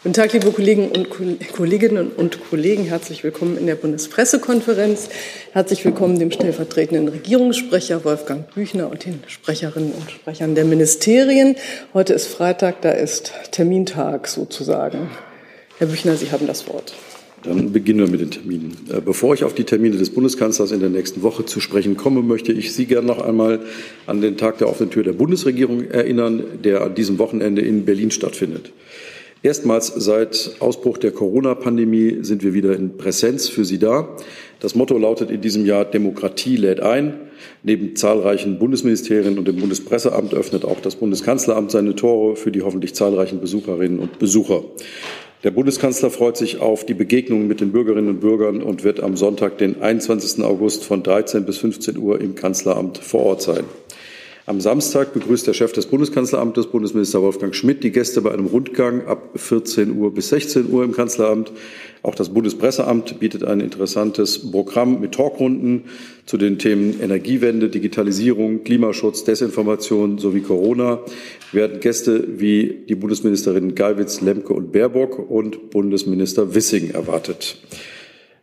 Guten Tag, liebe Kollegen und Kolleginnen und Kollegen. Herzlich willkommen in der Bundespressekonferenz. Herzlich willkommen dem stellvertretenden Regierungssprecher Wolfgang Büchner und den Sprecherinnen und Sprechern der Ministerien. Heute ist Freitag, da ist Termintag sozusagen. Herr Büchner, Sie haben das Wort. Dann beginnen wir mit den Terminen. Äh, bevor ich auf die Termine des Bundeskanzlers in der nächsten Woche zu sprechen komme, möchte ich Sie gerne noch einmal an den Tag der offenen Tür der Bundesregierung erinnern, der an diesem Wochenende in Berlin stattfindet. Erstmals seit Ausbruch der Corona-Pandemie sind wir wieder in Präsenz für Sie da. Das Motto lautet in diesem Jahr Demokratie lädt ein. Neben zahlreichen Bundesministerien und dem Bundespresseamt öffnet auch das Bundeskanzleramt seine Tore für die hoffentlich zahlreichen Besucherinnen und Besucher. Der Bundeskanzler freut sich auf die Begegnungen mit den Bürgerinnen und Bürgern und wird am Sonntag, den 21. August von 13 bis 15 Uhr im Kanzleramt vor Ort sein. Am Samstag begrüßt der Chef des Bundeskanzleramtes, Bundesminister Wolfgang Schmidt, die Gäste bei einem Rundgang ab 14 Uhr bis 16 Uhr im Kanzleramt. Auch das Bundespresseamt bietet ein interessantes Programm mit Talkrunden zu den Themen Energiewende, Digitalisierung, Klimaschutz, Desinformation sowie Corona. Werden Gäste wie die Bundesministerinnen Geiwitz, Lemke und Baerbock und Bundesminister Wissing erwartet.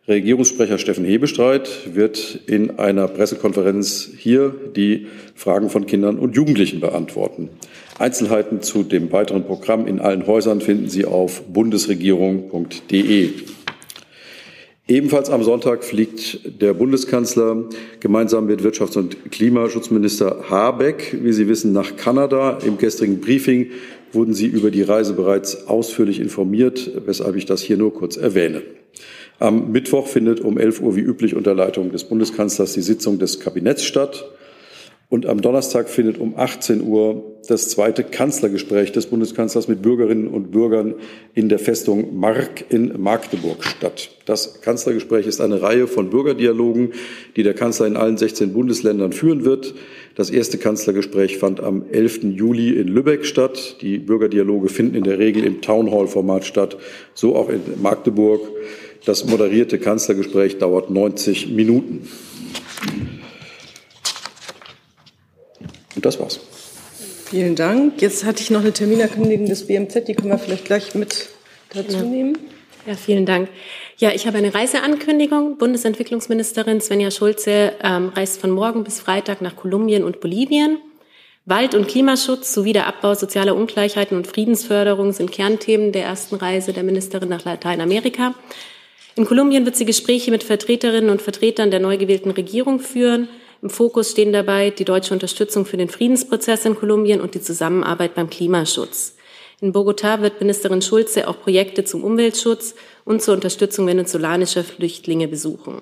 Regierungssprecher Steffen Hebestreit wird in einer Pressekonferenz hier die Fragen von Kindern und Jugendlichen beantworten. Einzelheiten zu dem weiteren Programm in allen Häusern finden Sie auf bundesregierung.de. Ebenfalls am Sonntag fliegt der Bundeskanzler gemeinsam mit Wirtschafts- und Klimaschutzminister Habeck, wie Sie wissen, nach Kanada. Im gestrigen Briefing wurden Sie über die Reise bereits ausführlich informiert, weshalb ich das hier nur kurz erwähne. Am Mittwoch findet um 11 Uhr wie üblich unter Leitung des Bundeskanzlers die Sitzung des Kabinetts statt. Und am Donnerstag findet um 18 Uhr das zweite Kanzlergespräch des Bundeskanzlers mit Bürgerinnen und Bürgern in der Festung Mark in Magdeburg statt. Das Kanzlergespräch ist eine Reihe von Bürgerdialogen, die der Kanzler in allen 16 Bundesländern führen wird. Das erste Kanzlergespräch fand am 11. Juli in Lübeck statt. Die Bürgerdialoge finden in der Regel im Townhall-Format statt, so auch in Magdeburg. Das moderierte Kanzlergespräch dauert 90 Minuten. Und das war's. Vielen Dank. Jetzt hatte ich noch eine Terminerkündigung des BMZ, die können wir vielleicht gleich mit dazu nehmen. Ja, vielen Dank. Ja, ich habe eine Reiseankündigung. Bundesentwicklungsministerin Svenja Schulze ähm, reist von morgen bis Freitag nach Kolumbien und Bolivien. Wald- und Klimaschutz sowie der Abbau sozialer Ungleichheiten und Friedensförderung sind Kernthemen der ersten Reise der Ministerin nach Lateinamerika. In Kolumbien wird sie Gespräche mit Vertreterinnen und Vertretern der neu gewählten Regierung führen. Im Fokus stehen dabei die deutsche Unterstützung für den Friedensprozess in Kolumbien und die Zusammenarbeit beim Klimaschutz. In Bogotá wird Ministerin Schulze auch Projekte zum Umweltschutz und zur Unterstützung venezolanischer Flüchtlinge besuchen.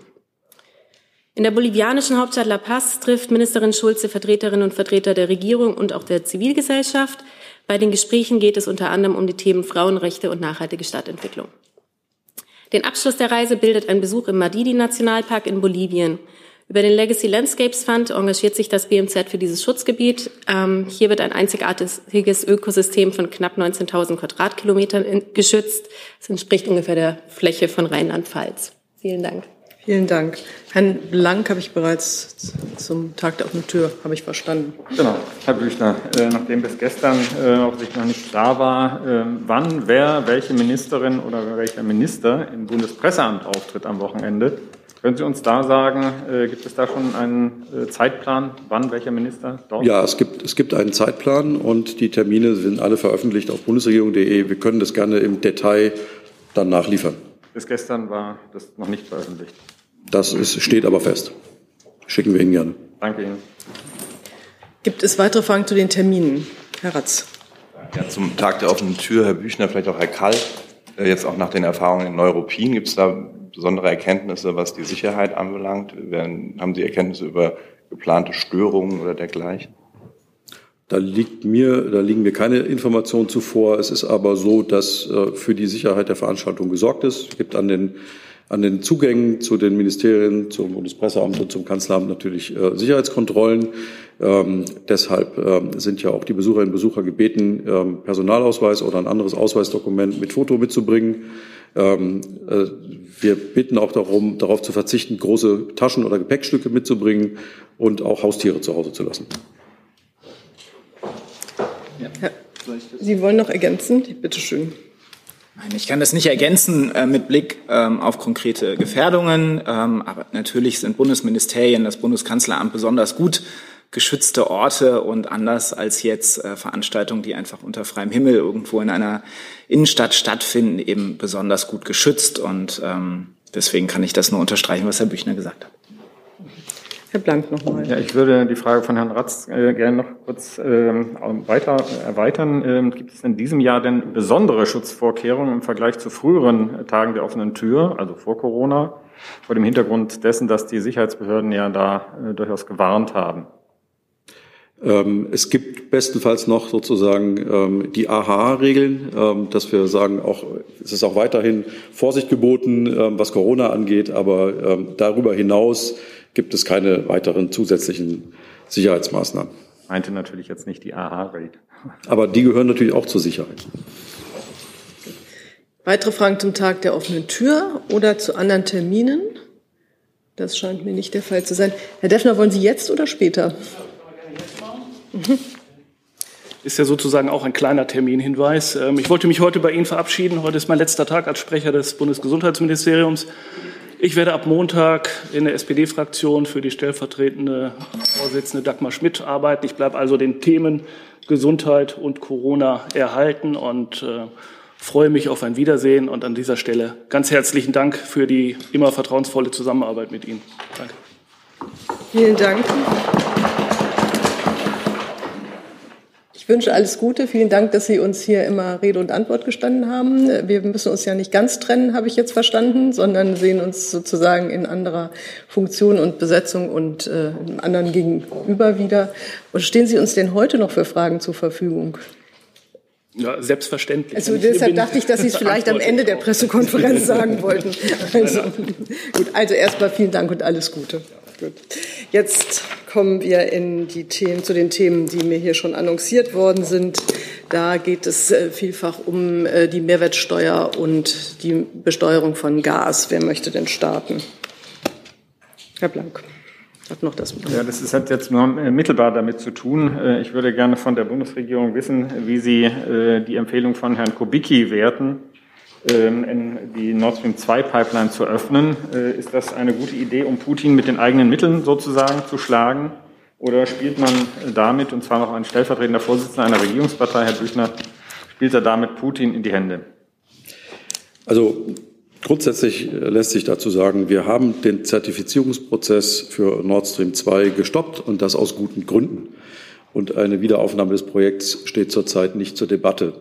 In der bolivianischen Hauptstadt La Paz trifft Ministerin Schulze Vertreterinnen und Vertreter der Regierung und auch der Zivilgesellschaft. Bei den Gesprächen geht es unter anderem um die Themen Frauenrechte und nachhaltige Stadtentwicklung. Den Abschluss der Reise bildet ein Besuch im Madidi-Nationalpark in Bolivien. Über den Legacy Landscapes Fund engagiert sich das BMZ für dieses Schutzgebiet. Ähm, hier wird ein einzigartiges Ökosystem von knapp 19.000 Quadratkilometern geschützt. Das entspricht ungefähr der Fläche von Rheinland-Pfalz. Vielen Dank. Vielen Dank. Herrn Blank habe ich bereits zum Tag der offenen Tür, habe ich verstanden. Genau, Herr Büchner, äh, nachdem bis gestern äh, offensichtlich noch nicht klar war, äh, wann wer, welche Ministerin oder welcher Minister im Bundespresseamt auftritt am Wochenende, können Sie uns da sagen, äh, gibt es da schon einen äh, Zeitplan, wann welcher Minister dort? Ja, es gibt, es gibt einen Zeitplan und die Termine sind alle veröffentlicht auf bundesregierung.de. Wir können das gerne im Detail dann nachliefern. Bis gestern war das noch nicht veröffentlicht. Das ist, steht aber fest. Schicken wir Ihnen gerne. Danke Ihnen. Gibt es weitere Fragen zu den Terminen? Herr Ratz. Ja, zum Tag der offenen Tür, Herr Büchner, vielleicht auch Herr Kall. Äh, jetzt auch nach den Erfahrungen in Neuruppin, gibt es da besondere Erkenntnisse, was die Sicherheit anbelangt? Haben Sie Erkenntnisse über geplante Störungen oder dergleichen? Da, liegt mir, da liegen mir keine Informationen zuvor. Es ist aber so, dass äh, für die Sicherheit der Veranstaltung gesorgt ist. Es gibt an den an den Zugängen zu den Ministerien, zum Bundespresseamt und zum Kanzleramt natürlich äh, Sicherheitskontrollen. Ähm, deshalb ähm, sind ja auch die Besucherinnen und Besucher gebeten, ähm, Personalausweis oder ein anderes Ausweisdokument mit Foto mitzubringen. Ähm, äh, wir bitten auch darum, darauf zu verzichten, große Taschen oder Gepäckstücke mitzubringen und auch Haustiere zu Hause zu lassen. Ja. Sie wollen noch ergänzen? Bitte schön. Ich kann das nicht ergänzen äh, mit Blick ähm, auf konkrete Gefährdungen, ähm, aber natürlich sind Bundesministerien, das Bundeskanzleramt besonders gut geschützte Orte und anders als jetzt äh, Veranstaltungen, die einfach unter freiem Himmel irgendwo in einer Innenstadt stattfinden, eben besonders gut geschützt. Und ähm, deswegen kann ich das nur unterstreichen, was Herr Büchner gesagt hat. Herr Blank nochmal. Ja, ich würde die Frage von Herrn Ratz äh, gerne noch kurz ähm, weiter erweitern. Ähm, gibt es in diesem Jahr denn besondere Schutzvorkehrungen im Vergleich zu früheren Tagen der offenen Tür, also vor Corona, vor dem Hintergrund dessen, dass die Sicherheitsbehörden ja da äh, durchaus gewarnt haben? Ähm, es gibt bestenfalls noch sozusagen ähm, die AHA-Regeln, ähm, dass wir sagen, auch, es ist auch weiterhin Vorsicht geboten, was Corona angeht, aber darüber hinaus gibt es keine weiteren zusätzlichen Sicherheitsmaßnahmen. Meinte natürlich jetzt nicht die AHA-Regeln. Aber die gehören natürlich auch zur Sicherheit. Weitere Fragen zum Tag der offenen Tür oder zu anderen Terminen? Das scheint mir nicht der Fall zu sein. Herr Deffner, wollen Sie jetzt oder später? Mhm. Ist ja sozusagen auch ein kleiner Terminhinweis. Ähm, ich wollte mich heute bei Ihnen verabschieden. Heute ist mein letzter Tag als Sprecher des Bundesgesundheitsministeriums. Ich werde ab Montag in der SPD-Fraktion für die stellvertretende Vorsitzende Dagmar Schmidt arbeiten. Ich bleibe also den Themen Gesundheit und Corona erhalten und äh, freue mich auf ein Wiedersehen. Und an dieser Stelle ganz herzlichen Dank für die immer vertrauensvolle Zusammenarbeit mit Ihnen. Danke. Vielen Dank. Ich wünsche alles Gute. Vielen Dank, dass Sie uns hier immer Rede und Antwort gestanden haben. Wir müssen uns ja nicht ganz trennen, habe ich jetzt verstanden, sondern sehen uns sozusagen in anderer Funktion und Besetzung und äh, einem anderen Gegenüber wieder. Und stehen Sie uns denn heute noch für Fragen zur Verfügung? Ja, selbstverständlich. Also deshalb dachte ich, dass Sie es vielleicht am Ende der Pressekonferenz sagen wollten. Also, gut, also erstmal vielen Dank und alles Gute. Gut. Jetzt kommen wir in die Themen, zu den Themen, die mir hier schon annonciert worden sind. Da geht es äh, vielfach um äh, die Mehrwertsteuer und die Besteuerung von Gas. Wer möchte denn starten? Herr Blank. Hat noch das ja, das ist, hat jetzt nur äh, mittelbar damit zu tun. Ich würde gerne von der Bundesregierung wissen, wie Sie die Empfehlung von Herrn Kubicki werten, ähm, die Nord Stream 2 Pipeline zu öffnen. Äh, ist das eine gute Idee, um Putin mit den eigenen Mitteln sozusagen zu schlagen? Oder spielt man damit, und zwar noch ein stellvertretender Vorsitzender einer Regierungspartei, Herr Büchner, spielt er damit Putin in die Hände? Also grundsätzlich lässt sich dazu sagen, wir haben den Zertifizierungsprozess für Nord Stream 2 gestoppt und das aus guten Gründen. Und eine Wiederaufnahme des Projekts steht zurzeit nicht zur Debatte.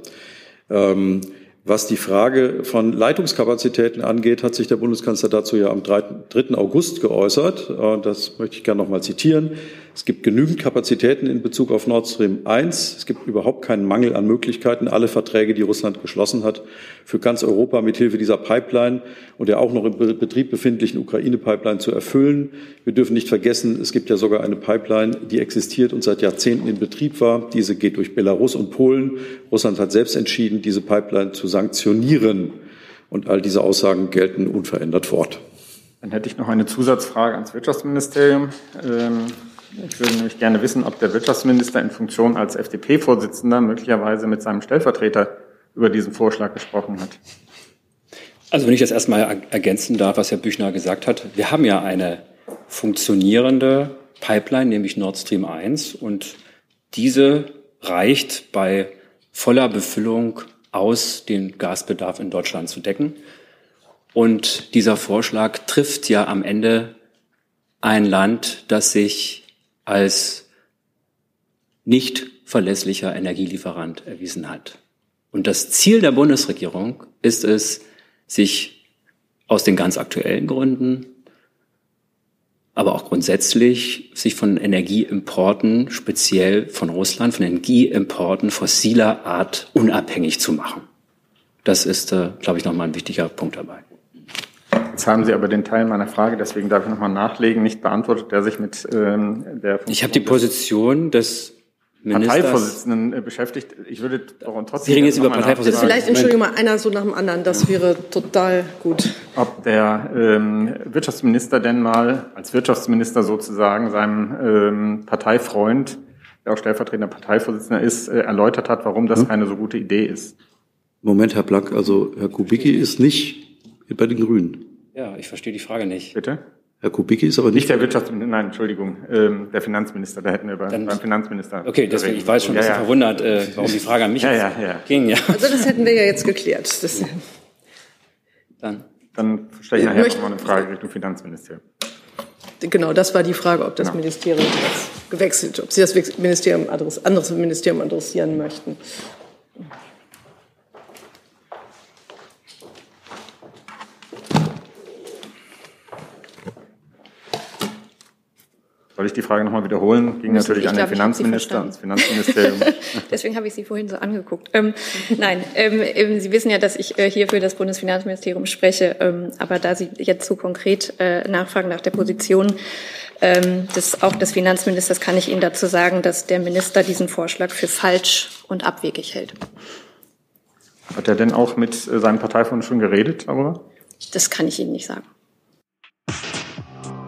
Ähm, was die Frage von Leitungskapazitäten angeht, hat sich der Bundeskanzler dazu ja am 3. August geäußert. Äh, das möchte ich gerne noch mal zitieren. Es gibt genügend Kapazitäten in Bezug auf Nord Stream 1. Es gibt überhaupt keinen Mangel an Möglichkeiten, alle Verträge, die Russland geschlossen hat, für ganz Europa mithilfe dieser Pipeline und der auch noch im Betrieb befindlichen Ukraine-Pipeline zu erfüllen. Wir dürfen nicht vergessen, es gibt ja sogar eine Pipeline, die existiert und seit Jahrzehnten in Betrieb war. Diese geht durch Belarus und Polen. Russland hat selbst entschieden, diese Pipeline zu sanktionieren. Und all diese Aussagen gelten unverändert fort. Dann hätte ich noch eine Zusatzfrage ans Wirtschaftsministerium. Ähm ich würde nämlich gerne wissen, ob der Wirtschaftsminister in Funktion als FDP-Vorsitzender möglicherweise mit seinem Stellvertreter über diesen Vorschlag gesprochen hat. Also wenn ich das erstmal ergänzen darf, was Herr Büchner gesagt hat. Wir haben ja eine funktionierende Pipeline, nämlich Nord Stream 1. Und diese reicht bei voller Befüllung aus, den Gasbedarf in Deutschland zu decken. Und dieser Vorschlag trifft ja am Ende ein Land, das sich als nicht verlässlicher Energielieferant erwiesen hat. Und das Ziel der Bundesregierung ist es, sich aus den ganz aktuellen Gründen, aber auch grundsätzlich sich von Energieimporten, speziell von Russland, von Energieimporten fossiler Art unabhängig zu machen. Das ist, äh, glaube ich, nochmal ein wichtiger Punkt dabei. Jetzt haben Sie aber den Teil meiner Frage, deswegen darf ich nochmal nachlegen, nicht beantwortet, der sich mit ähm, der Funktion Ich habe die Position des Ministers Parteivorsitzenden äh, beschäftigt. Ich würde auch trotzdem. Sie reden jetzt über Parteivorsitzenden. Vielleicht, Entschuldigung mal, einer so nach dem anderen. Das wäre total gut. Ob der ähm, Wirtschaftsminister denn mal als Wirtschaftsminister sozusagen seinem ähm, Parteifreund, der auch stellvertretender Parteivorsitzender ist, äh, erläutert hat, warum das hm? keine so gute Idee ist. Moment, Herr Black, also Herr Kubicki ist nicht bei den Grünen. Ja, ich verstehe die Frage nicht. Bitte? Herr Kubicki ist aber nicht, Nicht der Wirtschaftsminister, nein, Entschuldigung, ähm, der Finanzminister, da hätten wir Dann- beim Finanzminister. Okay, deswegen, ich war jetzt schon ein Ja, bisschen ja. verwundert, äh, warum die Frage an mich Ja, ja, ja. ging. Ja, Also das hätten wir ja jetzt geklärt. Das, dann. Dann stelle ich Ja, nachher nochmal eine Frage Richtung Finanzministerium. genau, das war die Frage, ob das Ja. Ministerium jetzt gewechselt, ob Sie das Ministerium adress, anderes Ministerium adressieren möchten. Soll ich die Frage nochmal wiederholen? Ging Müssen- natürlich ich an den Finanzminister, ans. Finanzministerium. Deswegen habe ich Sie vorhin so angeguckt. Ähm, nein, ähm, ähm, Sie wissen ja, dass ich äh, hier für das Bundesfinanzministerium spreche, ähm, aber da Sie jetzt so konkret äh, nachfragen nach der Position ähm, des, auch des Finanzministers, kann ich Ihnen dazu sagen, dass der Minister diesen Vorschlag für falsch und abwegig hält. Hat er denn auch mit äh, seinem Parteifonds schon geredet darüber? Das kann ich Ihnen nicht sagen.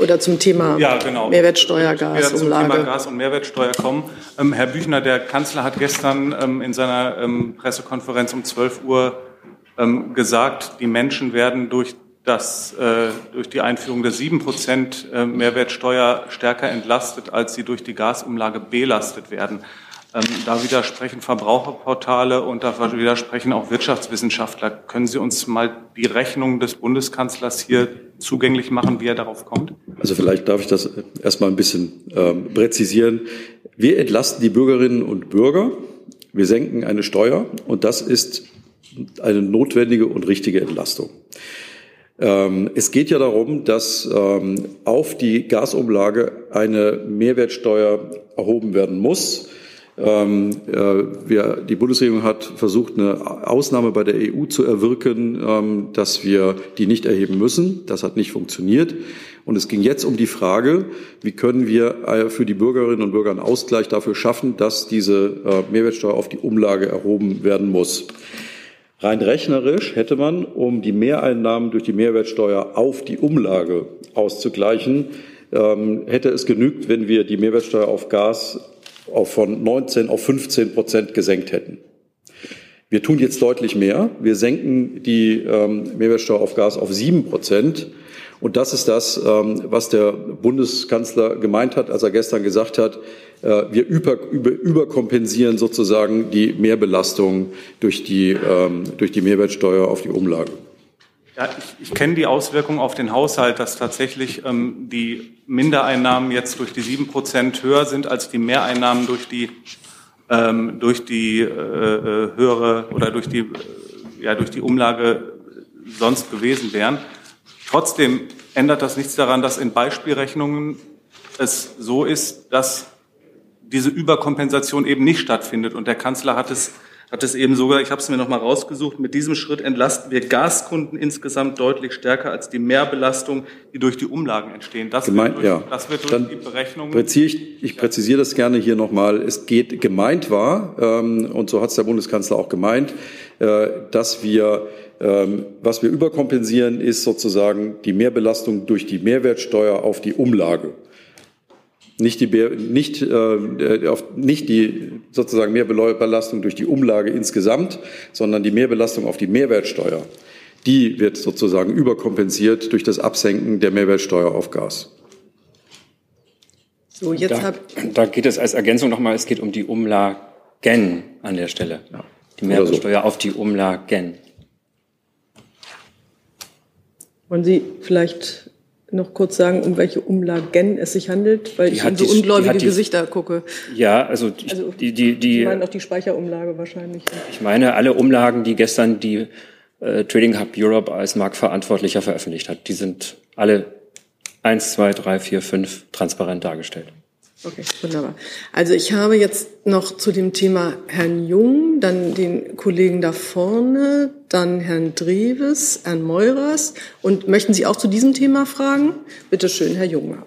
Oder zum Thema Ja, genau. Mehrwertsteuer, werde zum Thema. Gas- und Mehrwertsteuer kommen. Ähm, Herr Büchner, der Kanzler hat gestern ähm, in seiner ähm, Pressekonferenz um 12 Uhr ähm, gesagt, die Menschen werden durch, das, äh, durch die Einführung der 7 Prozent äh, Mehrwertsteuer stärker entlastet, als sie durch die Gasumlage belastet werden. Ähm, da widersprechen Verbraucherportale und da widersprechen auch Wirtschaftswissenschaftler. Können Sie uns mal die Rechnung des Bundeskanzlers hier zugänglich machen, wie er darauf kommt? also vielleicht darf ich das erstmal ein bisschen ähm, präzisieren. Wir entlasten die Bürgerinnen und Bürger, wir senken eine Steuer und das ist eine notwendige und richtige Entlastung. Ähm, Es geht ja darum, dass ähm, auf die Gasumlage eine Mehrwertsteuer erhoben werden muss. Ähm, äh, wir, die Bundesregierung hat versucht, eine Ausnahme bei der EU zu erwirken, ähm, dass wir die nicht erheben müssen. Das hat nicht funktioniert. Und es ging jetzt um die Frage, wie können wir äh, für die Bürgerinnen und Bürger einen Ausgleich dafür schaffen, dass diese äh, Mehrwertsteuer auf die Umlage erhoben werden muss. Rein rechnerisch hätte man, um die Mehreinnahmen durch die Mehrwertsteuer auf die Umlage auszugleichen, ähm, hätte es genügt, wenn wir die Mehrwertsteuer auf Gas auf von 19 auf 15 Prozent gesenkt hätten. Wir tun jetzt deutlich mehr. Wir senken die ähm, Mehrwertsteuer auf Gas auf 7 Prozent. Und das ist das, ähm, was der Bundeskanzler gemeint hat, als er gestern gesagt hat, äh, wir über, über, überkompensieren sozusagen die Mehrbelastung durch die, ähm, durch die Mehrwertsteuer auf die Umlage. Ja, ich, ich kenne die Auswirkungen auf den Haushalt, dass tatsächlich ähm, die Mindereinnahmen jetzt durch die sieben Prozent höher sind als die Mehreinnahmen durch die ähm, durch die äh, äh, höhere oder durch die äh, ja durch die Umlage sonst gewesen wären. Trotzdem ändert das nichts daran, dass in Beispielrechnungen es so ist, dass diese Überkompensation eben nicht stattfindet. Und der Kanzler hat es, hat es eben sogar, ich habe es mir nochmal rausgesucht, mit diesem Schritt entlasten wir Gaskunden insgesamt deutlich stärker als die Mehrbelastung, die durch die Umlagen entstehen. Das Gemeint, wird durch, ja. das wird durch Dann die. Präzisiere ich, ich präzisiere das gerne hier nochmal. Es geht gemeint war, ähm, und so hat es der Bundeskanzler auch gemeint, äh, dass wir, ähm, was wir überkompensieren, ist sozusagen die Mehrbelastung durch die Mehrwertsteuer auf die Umlage. Nicht die, nicht, äh, auf, nicht die sozusagen Mehrbelastung durch die Umlage insgesamt, sondern die Mehrbelastung auf die Mehrwertsteuer. Die wird sozusagen überkompensiert durch das Absenken der Mehrwertsteuer auf Gas. So, jetzt Da, hab, da geht es als Ergänzung nochmal, es geht um die Umlagen an der Stelle. Die Oder so. Mehrwertsteuer auf die Umlagen. wollen Sie vielleicht noch kurz sagen, um welche Umlagen es sich handelt? Weil Die ich in so die- ungläubige die- Gesichter gucke. Ja, also, die, Also, die, die, die, meinen auch die Speicherumlage wahrscheinlich. ich meine alle Umlagen, die gestern die äh, Trading Hub Europe als Marktverantwortlicher veröffentlicht hat, die sind alle eins, zwei, drei, vier, fünf transparent dargestellt. Okay, wunderbar. Also ich habe jetzt noch zu dem Thema Herrn Jung, dann den Kollegen da vorne, dann Herrn Dreves, Herrn Meurers. Und möchten Sie auch zu diesem Thema fragen? Bitte schön, Herr Jung.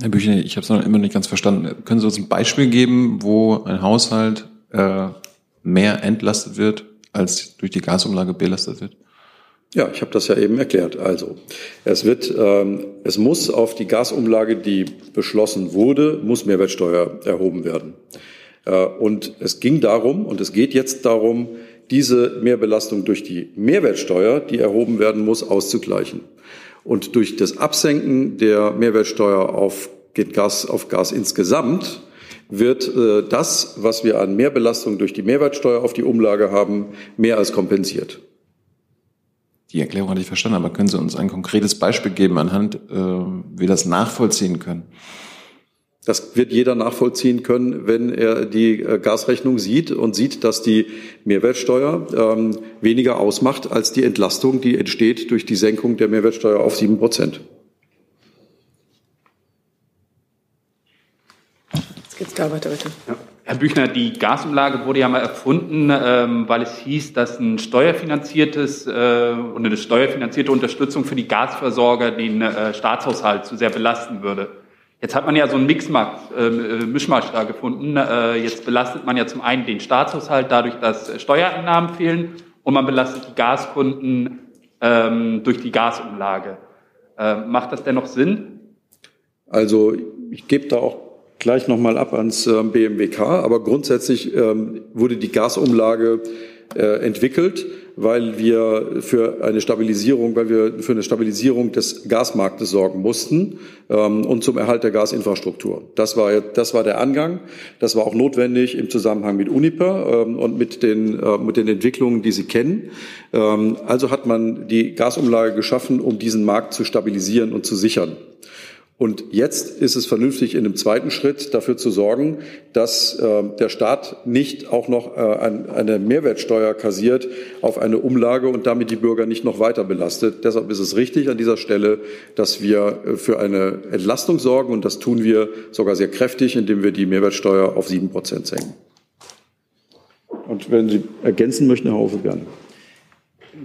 Herr Büchner, ich habe es noch immer nicht ganz verstanden. Können Sie uns ein Beispiel geben, wo ein Haushalt äh, mehr entlastet wird, als durch die Gasumlage belastet wird? Ja, ich habe das ja eben erklärt. Also, es wird, ähm, es muss auf die Gasumlage, die beschlossen wurde, muss Mehrwertsteuer erhoben werden. Äh, und es ging darum, und es geht jetzt darum, diese Mehrbelastung durch die Mehrwertsteuer, die erhoben werden muss, auszugleichen. Und durch das Absenken der Mehrwertsteuer auf Gas, auf Gas insgesamt wird äh, das, was wir an Mehrbelastung durch die Mehrwertsteuer auf die Umlage haben, mehr als kompensiert. Die Erklärung hatte ich verstanden, aber können Sie uns ein konkretes Beispiel geben, anhand äh, wir das nachvollziehen können? Das wird jeder nachvollziehen können, wenn er die äh, Gasrechnung sieht und sieht, dass die Mehrwertsteuer ähm, weniger ausmacht als die Entlastung, die entsteht durch die Senkung der Mehrwertsteuer auf sieben Prozent. Jetzt geht's da weiter, bitte. Ja. Herr Büchner, die Gasumlage wurde ja mal erfunden, ähm, weil es hieß, dass ein steuerfinanziertes äh, und eine steuerfinanzierte Unterstützung für die Gasversorger den äh, Staatshaushalt zu sehr belasten würde. Jetzt hat man ja so einen Mixmarkt, äh, Mischmasch da gefunden. Äh, jetzt belastet man ja zum einen den Staatshaushalt dadurch, dass Steuereinnahmen fehlen und man belastet die Gaskunden ähm, durch die Gasumlage. Macht das denn noch Sinn? Also ich gebe da auch gleich nochmal ab ans äh, BMWK, aber grundsätzlich ähm, wurde die Gasumlage äh, entwickelt, weil wir für eine Stabilisierung, weil wir für eine Stabilisierung des Gasmarktes sorgen mussten ähm, und zum Erhalt der Gasinfrastruktur. Das war, das war der Angang. Das war auch notwendig im Zusammenhang mit Uniper ähm, und mit den, äh, mit den Entwicklungen, die Sie kennen. Ähm, also hat man die Gasumlage geschaffen, um diesen Markt zu stabilisieren und zu sichern. Und jetzt ist es vernünftig, in einem zweiten Schritt dafür zu sorgen, dass äh, der Staat nicht auch noch äh, ein, eine Mehrwertsteuer kassiert auf eine Umlage und damit die Bürger nicht noch weiter belastet. Deshalb ist es richtig an dieser Stelle, dass wir äh, für eine Entlastung sorgen und das tun wir sogar sehr kräftig, indem wir die Mehrwertsteuer auf sieben Prozent senken. Und wenn Sie ergänzen möchten, Herr Haufe, gerne.